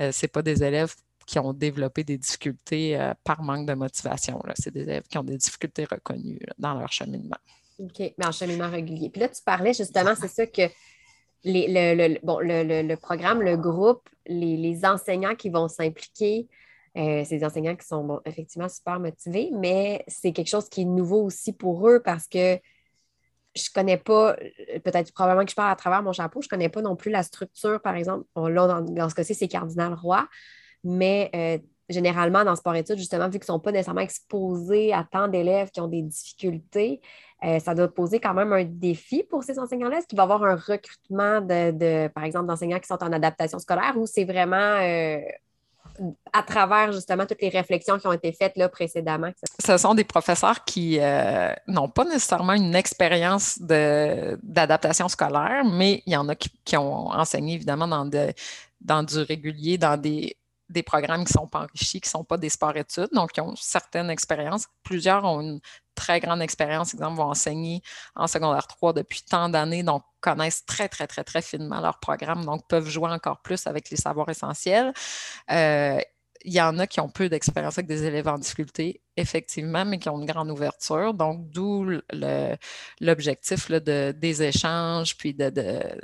S3: Euh, ce pas des élèves qui ont développé des difficultés euh, par manque de motivation. C'est des élèves qui ont des difficultés reconnues dans leur cheminement.
S1: OK, mais en cheminement régulier. Puis là, tu parlais justement, c'est ça que les, le, bon, le, programme, le groupe, les, enseignants qui vont s'impliquer, euh, c'est des enseignants qui sont effectivement super motivés, mais c'est quelque chose qui est nouveau aussi pour eux parce que je ne connais pas, peut-être probablement que je parle à travers mon chapeau, je ne connais pas non plus la structure, par exemple. là, dans, ce cas-ci, c'est Cardinal Roi, mais euh, généralement, dans sport-études, justement, vu qu'ils ne sont pas nécessairement exposés à tant d'élèves qui ont des difficultés, euh, ça doit poser quand même un défi pour ces enseignants-là. Est-ce qu'il va y avoir un recrutement de, par exemple, d'enseignants qui sont en adaptation scolaire ou c'est vraiment euh, à travers justement toutes les réflexions qui ont été faites là, précédemment?
S3: Ce sont des professeurs qui euh, n'ont pas nécessairement une expérience d'adaptation scolaire, mais il y en a qui, ont enseigné évidemment dans, dans du régulier, dans des des programmes qui ne sont pas enrichis, qui ne sont pas des sports-études, donc qui ont certaines expériences. Plusieurs ont une très grande expérience, exemple, vont enseigner en secondaire 3 depuis tant d'années, donc connaissent très, très, très, très finement leur programme, donc peuvent jouer encore plus avec les savoirs essentiels. Euh, il y en a qui ont peu d'expérience avec des élèves en difficulté, effectivement, mais qui ont une grande ouverture. Donc, d'où l'objectif de, des échanges puis de,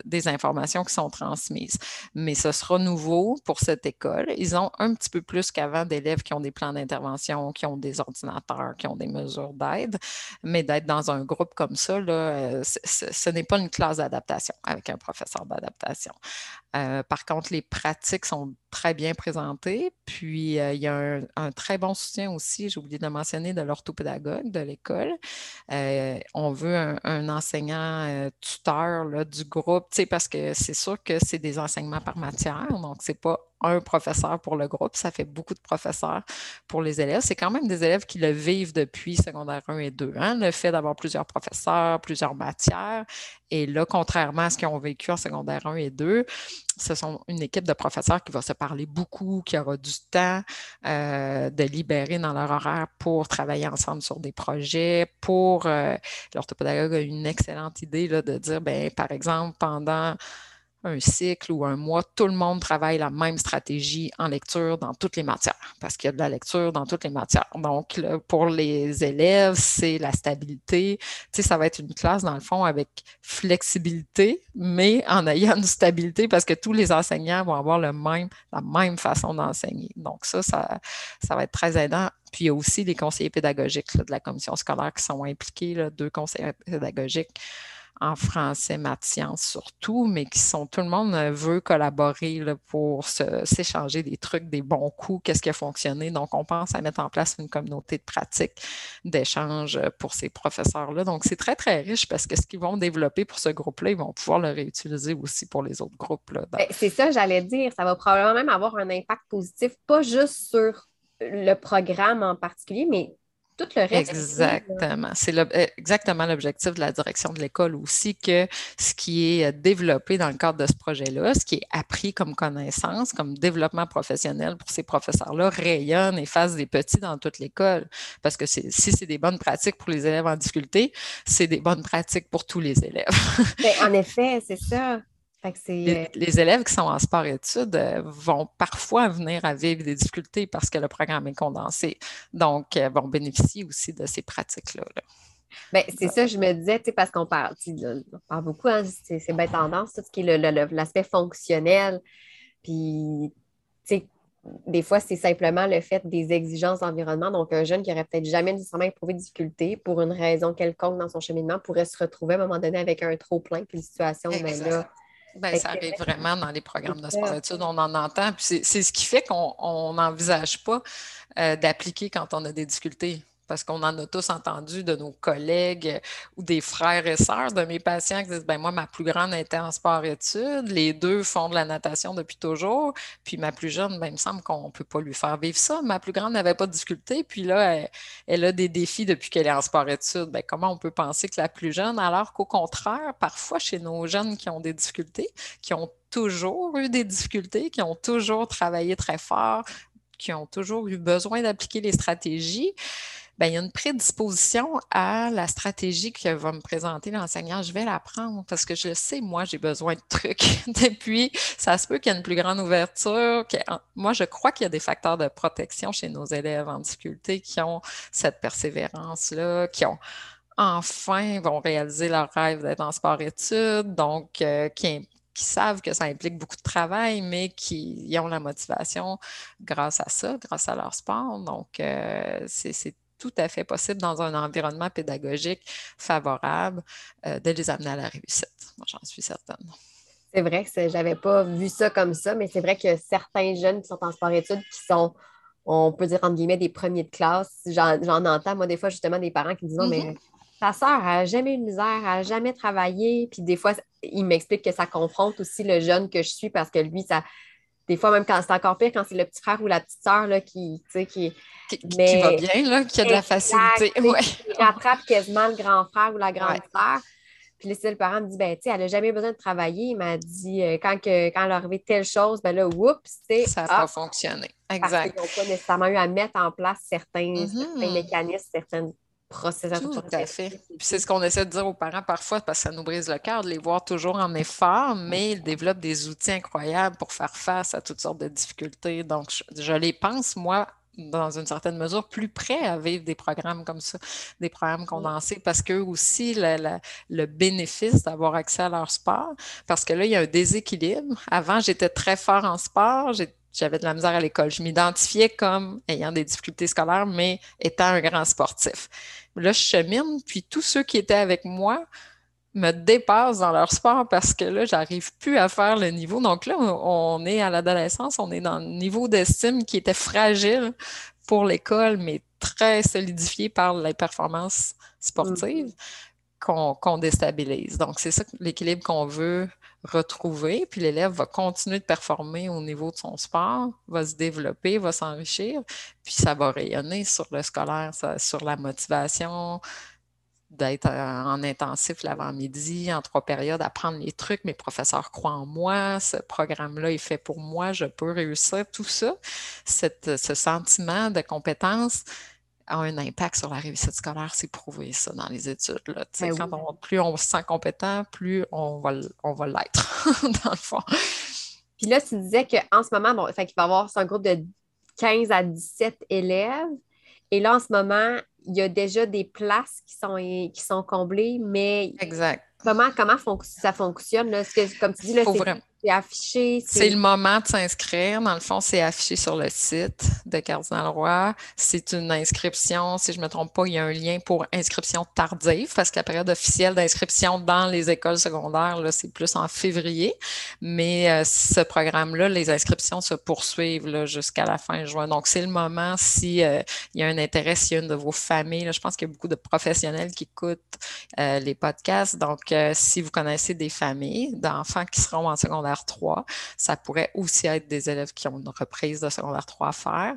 S3: des informations qui sont transmises. Mais ce sera nouveau pour cette école. Ils ont un petit peu plus qu'avant d'élèves qui ont des plans d'intervention, qui ont des ordinateurs, qui ont des mesures d'aide. Mais d'être dans un groupe comme ça, là, euh, ce n'est pas une classe d'adaptation avec un professeur d'adaptation. Euh, par contre, les pratiques sont très bien présentées. Puis, euh, il y a un, un très bon soutien aussi, j'ai oublié de l'as mentionné, de l'orthopédagogue de l'école. Euh, on veut un, enseignant euh, tuteur du groupe, parce que c'est sûr que c'est des enseignements par matière, donc c'est pas un professeur pour le groupe, ça fait beaucoup de professeurs pour les élèves. C'est quand même des élèves qui le vivent depuis secondaire 1 et 2. Hein, le fait d'avoir plusieurs professeurs, plusieurs matières. Et là, contrairement à ce qu'ils ont vécu en secondaire 1 et 2, ce sont une équipe de professeurs qui va se parler beaucoup, qui aura du temps euh, de libérer dans leur horaire pour travailler ensemble sur des projets, pour... Euh, l'orthopédagogue a une excellente idée là, de dire, ben, par exemple, pendant un cycle ou un mois, tout le monde travaille la même stratégie en lecture dans toutes les matières, parce qu'il y a de la lecture dans toutes les matières. Donc, pour les élèves, c'est la stabilité. Tu sais, ça va être une classe, dans le fond, avec flexibilité, mais en ayant une stabilité, parce que tous les enseignants vont avoir le même, la même façon d'enseigner. Donc, ça, ça, va être très aidant puis il y a aussi les conseillers pédagogiques de la commission scolaire qui sont impliqués, deux conseillers pédagogiques en français, maths, sciences surtout, mais qui sont, tout le monde euh, veut collaborer pour s'échanger des trucs, des bons coups, qu'est-ce qui a fonctionné. Donc, on pense à mettre en place une communauté de pratique, d'échange euh, pour ces professeurs-là. Donc, c'est très, très riche parce que ce qu'ils vont développer pour ce groupe-là, ils vont pouvoir le réutiliser aussi pour les autres groupes.
S1: Ben, c'est ça, j'allais dire. Ça va probablement même avoir un impact positif, pas juste sur le programme en particulier, mais tout le reste.
S3: Exactement. C'est exactement l'objectif de la direction de l'école aussi que ce qui est euh, développé dans le cadre de ce projet-là, ce qui est appris comme connaissance, comme développement professionnel pour ces professeurs-là, rayonne et fasse des petits dans toute l'école. Parce que si c'est des bonnes pratiques pour les élèves en difficulté, c'est des bonnes pratiques pour tous les élèves.
S1: Ben, en effet, c'est ça.
S3: Euh, les, élèves qui sont en sport-études euh, vont parfois venir à vivre des difficultés parce que le programme est condensé. Donc, euh, vont bénéficier aussi de ces pratiques-là.
S1: Ben, c'est ça, je me disais, parce qu'on parle, on parle beaucoup, hein, c'est bien tendance, tout ce qui est l'aspect fonctionnel. Puis, des fois, c'est simplement le fait des exigences d'environnement. Donc, un jeune qui n'aurait peut-être jamais nécessairement éprouvé de difficulté pour une raison quelconque dans son cheminement pourrait se retrouver à un moment donné avec un trop-plein, puis une situation, mais ben là,
S3: ben, ça arrive vraiment dans les programmes de sport-études, on en entend. c'est ce qui fait qu'on n'envisage pas euh, d'appliquer quand on a des difficultés parce qu'on en a tous entendu de nos collègues ou des frères et sœurs de mes patients qui disent ben moi, ma plus grande était en sport-études, les deux font de la natation depuis toujours, puis ma plus jeune, ben, il me semble qu'on ne peut pas lui faire vivre ça. Ma plus grande n'avait pas de difficulté, puis là, elle, a des défis depuis qu'elle est en sport-études. Ben, comment on peut penser que la plus jeune, alors qu'au contraire, parfois chez nos jeunes qui ont des difficultés, qui ont toujours eu des difficultés, qui ont toujours travaillé très fort, qui ont toujours eu besoin d'appliquer les stratégies, ben, il y a une prédisposition à la stratégie que va me présenter l'enseignant. Je vais l'apprendre parce que je le sais, moi, j'ai besoin de trucs. [laughs] Depuis, ça se peut qu'il y ait une plus grande ouverture. Moi, je crois qu'il y a des facteurs de protection chez nos élèves en difficulté qui ont cette persévérance-là, qui ont enfin vont réaliser leur rêve d'être en sport-études, donc euh, qui, qui savent que ça implique beaucoup de travail, mais qui ont la motivation grâce à ça, grâce à leur sport. Donc, euh, c'est tout à fait possible dans un environnement pédagogique favorable euh, de les amener à la réussite. Moi, j'en suis certaine.
S1: C'est vrai que je n'avais pas vu ça comme ça, mais c'est vrai que certains jeunes qui sont en sport-études, qui sont, on peut dire, entre guillemets, des premiers de classe, j'en entends, moi, des fois, justement, des parents qui disent Non, mais mm-hmm. ta soeur n'a jamais eu de misère, n'a jamais travaillé. Puis des fois, ils m'expliquent que ça confronte aussi le jeune que je suis parce que lui, ça, des fois, même quand c'est encore pire, quand c'est le petit frère ou la petite sœur là, qui, qui,
S3: qui, va bien, là, qui a de la facilité.
S1: Qui rattrape quasiment le grand frère ou la grande sœur. Puis là, le parent me dit, ben, tu elle n'a jamais besoin de travailler. Il m'a dit, euh, quand, que, quand elle a arrivé telle chose, ben là, oups,
S3: Ça n'a pas fonctionné. Exact.
S1: Parce qu'ils n'ont pas nécessairement eu à mettre en place certains, mm-hmm. certains mécanismes, certaines processus.
S3: Tout à fait. c'est ce qu'on essaie de dire aux parents parfois parce que ça nous brise le cœur de les voir toujours en effort, mais ils développent des outils incroyables pour faire face à toutes sortes de difficultés. Donc, je, les pense, moi, dans une certaine mesure, plus prêts à vivre des programmes comme ça, des programmes condensés, parce qu'eux aussi, le bénéfice d'avoir accès à leur sport, parce que là, il y a un déséquilibre. Avant, j'étais très fort en sport, j'avais de la misère à l'école. Je m'identifiais comme ayant des difficultés scolaires, mais étant un grand sportif. Là, je chemine, puis tous ceux qui étaient avec moi me dépassent dans leur sport parce que là, j'arrive plus à faire le niveau. Donc là, on est à l'adolescence, on est dans un niveau d'estime qui était fragile pour l'école, mais très solidifiés par les performances sportives mm. qu'on déstabilise. Donc, c'est ça l'équilibre qu'on veut retrouver, puis l'élève va continuer de performer au niveau de son sport, va se développer, va s'enrichir, puis ça va rayonner sur le scolaire, sur la motivation, d'être euh, en intensif l'avant-midi, en trois périodes, apprendre les trucs. Mes professeurs croient en moi, ce programme-là est fait pour moi, je peux réussir. Tout ça, ce sentiment de compétence a un impact sur la réussite scolaire, c'est prouvé ça dans les études. Là. Ben plus on se sent compétent, plus on va, on va l'être, [laughs] dans le fond.
S1: Puis là, tu disais qu'en ce moment, bon, fait qu'il va y avoir un groupe de 15 à 17 élèves. Et là, en ce moment, il y a déjà des places qui sont, qui sont comblées, mais
S3: exact.
S1: comment, comment ça fonctionne? Là? Que, comme tu dis, là, c'est c'est affiché.
S3: C'est le moment de s'inscrire. Dans le fond, c'est affiché sur le site de Cardinal Roy. C'est une inscription, si je ne me trompe pas, il y a un lien pour inscription tardive parce que la période officielle d'inscription dans les écoles secondaires, c'est plus en février. Mais euh, ce programme-là, les inscriptions se poursuivent jusqu'à la fin juin. Donc, c'est le moment si euh, y a un intérêt, s'il y a une de vos familles. je pense qu'il y a beaucoup de professionnels qui écoutent euh, les podcasts. Donc, si vous connaissez des familles d'enfants qui seront en secondaire 3. Ça pourrait aussi être des élèves qui ont une reprise de secondaire 3 à faire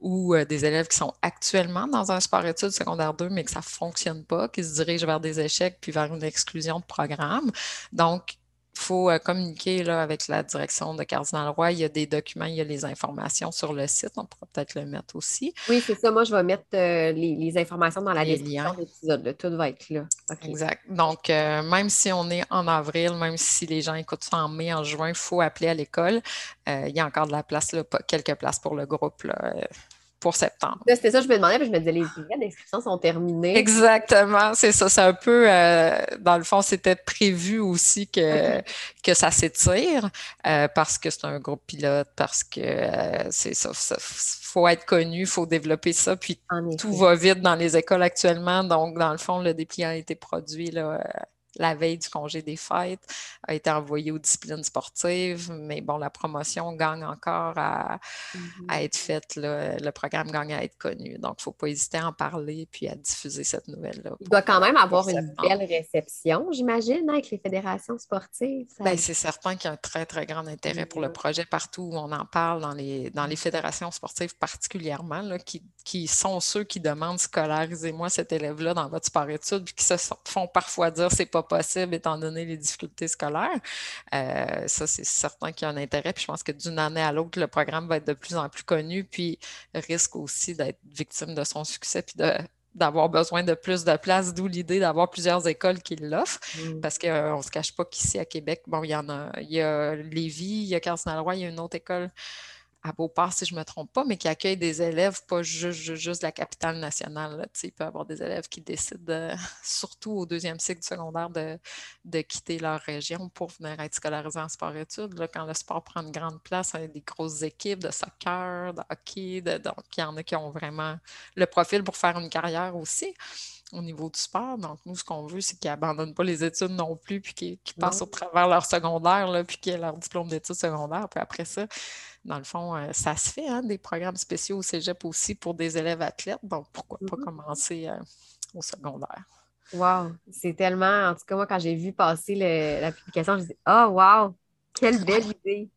S3: ou euh, des élèves qui sont actuellement dans un sport-études secondaire 2, mais que ça ne fonctionne pas, qui se dirigent vers des échecs puis vers une exclusion de programme. Donc, faut euh, communiquer là, avec la direction de Cardinal Roy. Il y a des documents, il y a les informations sur le site. On pourra peut-être le mettre aussi.
S1: Oui, c'est ça. Moi, je vais mettre euh, les, informations dans la description de l'épisode. Tout va être là.
S3: Exact. Donc, euh, même si on est en avril, même si les gens écoutent ça en mai, en juin, il faut appeler à l'école. il y a encore de la place, là, quelques places pour le groupe. Là pour septembre.
S1: C'était ça, je me demandais, je me disais, les billets d'inscription sont terminés.
S3: Exactement, c'est ça. C'est un peu, euh, dans le fond, c'était prévu aussi que, que ça s'étire euh, parce que c'est un groupe pilote, parce que euh, c'est ça, il faut être connu, il faut développer ça, puis tout va vite dans les écoles actuellement. Donc, dans le fond, le dépliant a été produit là, la veille du congé des fêtes, a été envoyé aux disciplines sportives, mais bon, la promotion gagne encore à, mmh être faite, le programme gagne à être connu. Donc, il ne faut pas hésiter à en parler puis à diffuser cette nouvelle-là.
S1: Il doit quand même avoir une belle réception, j'imagine, avec les fédérations sportives.
S3: Ben, c'est certain qu'il y a un très, très grand intérêt pour le projet partout où on en parle, dans les, dans les fédérations sportives particulièrement, là, qui, qui sont ceux qui demandent scolarisez-moi cet élève-là dans votre sport-études, puis qui se font parfois dire c'est pas possible étant donné les difficultés scolaires. Euh, ça, c'est certain qu'il y a un intérêt. Puis je pense que d'une année à l'autre, le programme va être de plus en plus connu, puis risque aussi d'être victime de son succès, puis de d'avoir besoin de plus de place, d'où l'idée d'avoir plusieurs écoles qui l'offrent, mmh. parce qu'on euh, ne se cache pas qu'ici à Québec, bon, il y en a, il y a Lévis, il y a Cardinal-Roy, il y a une autre école à Beauport, si je ne me trompe pas, mais qui accueille des élèves, pas juste, juste la capitale nationale. il peut y avoir des élèves qui décident, [laughs] surtout au deuxième cycle du secondaire, de, de, quitter leur région pour venir être scolarisés en sport-études. Quand le sport prend une grande place, il y a des grosses équipes de soccer, de hockey, donc il y en a qui ont vraiment le profil pour faire une carrière aussi au niveau du sport. Donc, nous, ce qu'on veut, c'est qu'ils n'abandonnent pas les études non plus, puis qu'ils passent au travers leur secondaire, là, puis qu'ils aient leur diplôme d'études secondaires. Puis après ça, dans le fond, euh, ça se fait, hein, des programmes spéciaux au cégep aussi pour des élèves athlètes. Donc, pourquoi pas mm-hmm. commencer euh, au secondaire?
S1: Wow! C'est tellement. En tout cas, moi, quand j'ai vu passer la publication, je me dit Oh, wow! Quelle belle idée!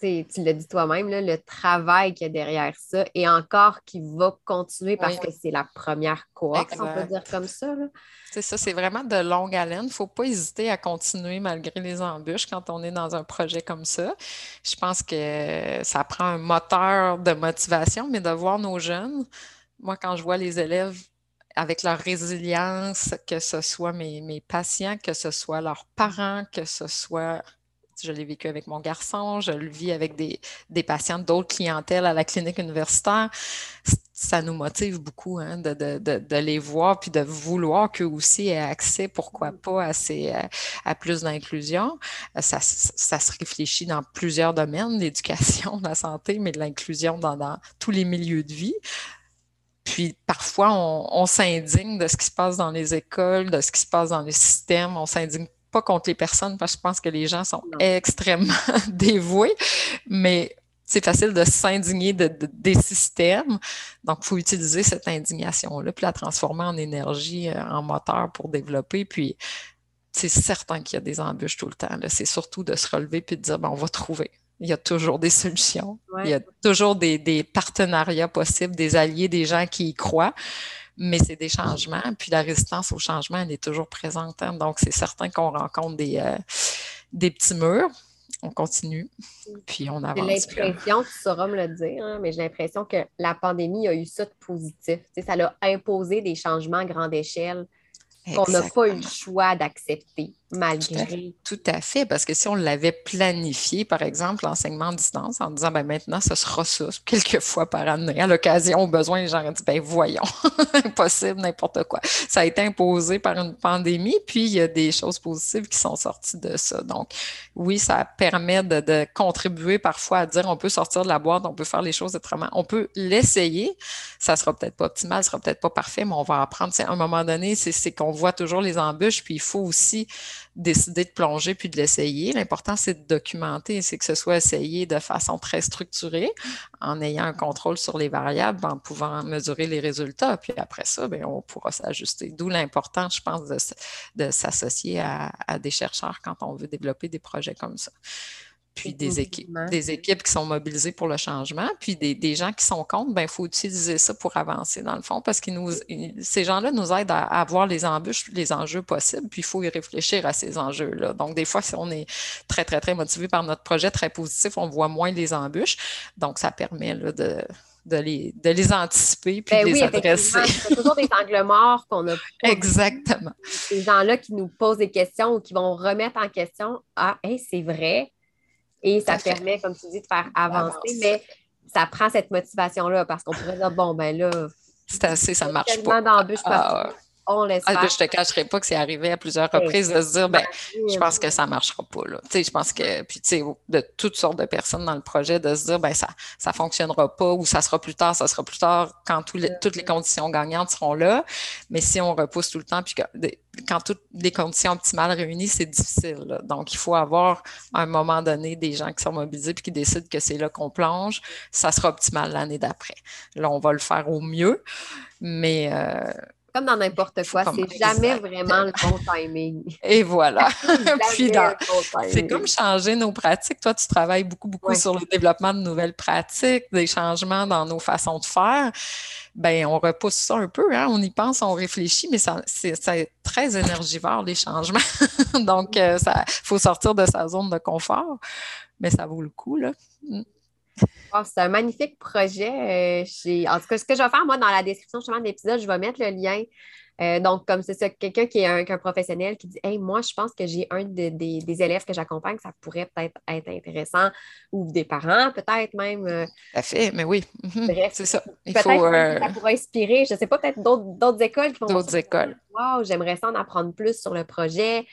S1: Tu l'as dit toi-même, le travail qu'il y a derrière ça et encore qui va continuer parce que c'est la première cohorte, on peut dire comme ça.
S3: C'est ça, c'est vraiment de longue haleine. Il ne faut pas hésiter à continuer malgré les embûches quand on est dans un projet comme ça. Je pense que ça prend un moteur de motivation, mais de voir nos jeunes, moi, quand je vois les élèves avec leur résilience, que ce soit mes, mes patients, que ce soit leurs parents, que ce soit je l'ai vécu avec mon garçon, je le vis avec des, des patients d'autres clientèles à la clinique universitaire. Ça nous motive beaucoup hein, de, de, de, les voir puis de vouloir qu'eux aussi aient accès, pourquoi mm. pas, à, ces, à plus d'inclusion. Ça, ça, se réfléchit dans plusieurs domaines, l'éducation, [laughs] la santé, mais de l'inclusion dans, dans tous les milieux de vie. Puis parfois, on, on s'indigne de ce qui se passe dans les écoles, de ce qui se passe dans les systèmes. On s'indigne pas contre les personnes parce que je pense que les gens sont extrêmement [laughs] dévoués, mais c'est facile de s'indigner de, des systèmes. Donc, il faut utiliser cette indignation-là, puis la transformer en énergie, euh, en moteur pour développer. Puis, c'est certain qu'il y a des embûches tout le temps. C'est surtout de se relever puis de dire, ben, on va trouver. Il y a toujours des solutions. Il y a toujours des, des, partenariats possibles, des alliés, des gens qui y croient. Mais c'est des changements. Puis la résistance au changement, elle est toujours présente. Hein. Donc, c'est certain qu'on rencontre des, euh, des petits murs on continue, puis on avance.
S1: J'ai l'impression, tu sauras me le dire, hein, mais j'ai l'impression que la pandémie a eu ça de positif. ça l'a imposé des changements à grande échelle qu'on n'a pas eu le choix d'accepter malgré.
S3: Tout à, fait, parce que si on l'avait planifié, par exemple, l'enseignement à distance, en disant, ben maintenant, ce sera ça, quelques fois par année, à l'occasion, au besoin, les gens ont dit, ben voyons, [laughs] impossible, n'importe quoi. Ça a été imposé par une pandémie, puis il y a des choses positives qui sont sorties de ça. Donc, oui, ça permet de, contribuer parfois à dire, on peut sortir de la boîte, on peut faire les choses autrement, on peut l'essayer. Ça sera peut-être pas optimal, ça sera peut-être pas parfait, mais on va apprendre. À un moment donné, c'est qu'on voit toujours les embûches, puis il faut aussi décider de plonger puis de l'essayer. L'important, c'est de documenter, c'est que ce soit essayé de façon très structurée, en ayant un contrôle sur les variables, en pouvant mesurer les résultats. Puis après ça, bien, on pourra s'ajuster. D'où l'importance, je pense, de, s'associer à, des chercheurs quand on veut développer des projets comme ça puis des équipes, des équipes qui sont mobilisées pour le changement, puis des, gens qui sont contre, ben il faut utiliser ça pour avancer dans le fond, parce que nous, ces gens-là nous aident à, à, voir les embûches, les enjeux possibles, puis il faut y réfléchir à ces enjeux-là. Donc, des fois, si on est très, très, très motivé par notre projet, très positif, on voit moins les embûches. Donc, ça permet là, de, de les, de les anticiper puis ben de les adresser.
S1: C'est toujours des angles morts qu'on a. [laughs]
S3: Exactement.
S1: Ces gens-là qui nous posent des questions ou qui vont remettre en question Ah, hey, c'est vrai, et ça, permet, comme tu dis, de faire avancer, mais ça prend cette motivation-là parce qu'on pourrait dire, bon, ben là,
S3: c'est assez, ça marche pas.
S1: d'embûches ah,
S3: on laisse ah, Je te cacherai pas que c'est arrivé à plusieurs reprises de se dire, ben, je pense que ça marchera pas, là. Tu sais, je pense que, puis tu sais, de toutes sortes de personnes dans le projet, de se dire, ben, ça, ça fonctionnera pas ou ça sera plus tard, ça sera plus tard quand toutes les conditions gagnantes seront là. Mais si on repousse tout le temps, puis que, quand toutes les conditions optimales réunies, c'est difficile. Donc, il faut avoir à un moment donné des gens qui sont mobilisés puis qui décident que c'est là qu'on plonge. Ça sera optimal l'année d'après. Là, on va le faire au mieux, mais euh,
S1: comme dans n'importe quoi, c'est jamais vraiment le bon timing. [laughs]
S3: Et voilà. [laughs] Puis c'est comme changer nos pratiques. Toi, tu travailles beaucoup, beaucoup sur le développement de nouvelles pratiques, des changements dans nos façons de faire. Ben, on repousse ça un peu, hein? on y pense, on réfléchit, mais ça, c'est très énergivore, les changements. [laughs] Donc, euh, il faut sortir de sa zone de confort, mais ça vaut le coup, là.
S1: C'est un magnifique projet. Euh, en tout cas, ce que je vais faire, moi, dans la description justement de l'épisode, je vais mettre le lien. Euh, donc, comme c'est ça, quelqu'un qui est un, professionnel qui dit Hey, moi, je pense que j'ai un des, élèves que j'accompagne, ça pourrait peut-être être intéressant, ou des parents, peut-être même.
S3: Euh. Tout à fait, mais oui. Mhm. Bref, c'est ça.
S1: peut-être que ça pourrait inspirer, je ne sais pas, peut-être d'autres écoles qui vont.
S3: D'autres écoles.
S1: Wow, j'aimerais ça en apprendre plus sur le projet.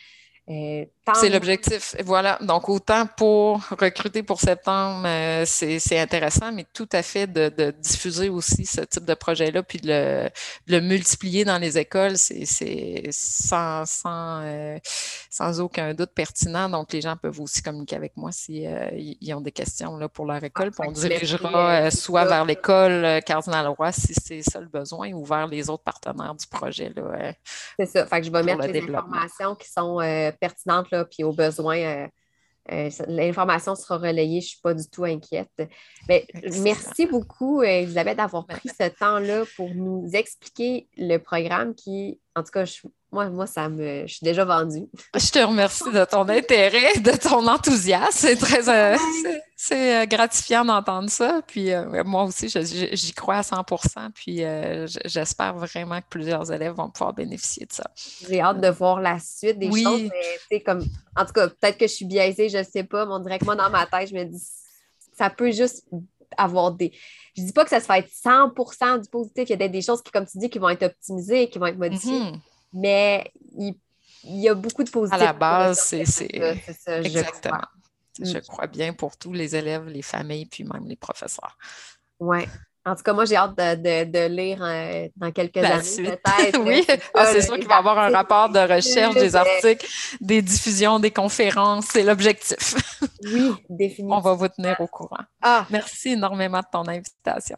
S3: Euh, c'est l'objectif. Voilà. Donc, autant pour recruter pour septembre, euh, c'est intéressant, mais tout à fait de, diffuser aussi ce type de projet-là, puis de le, multiplier dans les écoles, c'est sans, sans, euh, sans, aucun doute pertinent. Donc, les gens peuvent aussi communiquer avec moi s'ils ils ont des questions là, pour leur école. Puis on dirigera soit vers l'école Cardinal Roy si c'est ça le besoin, ou vers les autres partenaires du projet.
S1: c'est ça. Fait que je vais mettre les informations qui sont pertinente, là, puis au besoin, euh, euh, l'information sera relayée. Je ne suis pas du tout inquiète. Mais merci beaucoup, Elisabeth, d'avoir pris ce temps-là pour nous expliquer le programme qui, en tout cas, je, moi, moi, ça me. Je suis déjà vendue.
S3: Je te remercie de ton intérêt, de ton enthousiasme. C'est très euh, c'est euh, gratifiant d'entendre ça. Puis euh, moi aussi, j'y crois à 100 Puis j'espère vraiment que plusieurs élèves vont pouvoir bénéficier de ça.
S1: J'ai hâte de voir la suite des choses. Mais, comme, en tout cas, peut-être que je suis biaisée, je ne sais pas. Mais on dirait que moi, dans ma tête, je me dis ça peut juste avoir des. Je ne dis pas que ça se fait être 100% du positif. Il y a des choses qui, comme tu dis, qui vont être optimisées, qui vont être modifiées. Mm-hmm mais il, y a beaucoup de positifs.
S3: À la base, c'est ça. Exactement. Je crois. Je crois bien pour tous les élèves, les familles, puis même les professeurs.
S1: Oui.
S4: En tout cas, moi, j'ai hâte de, lire euh, dans quelques années, peut-être. [laughs]
S3: oui, ah, c'est sûr qu'il va y avoir un rapport de recherche, des articles, des diffusions, des conférences. C'est l'objectif.
S4: oui, définitivement. [laughs]
S3: On va vous tenir au courant. Ah. Merci énormément de ton invitation.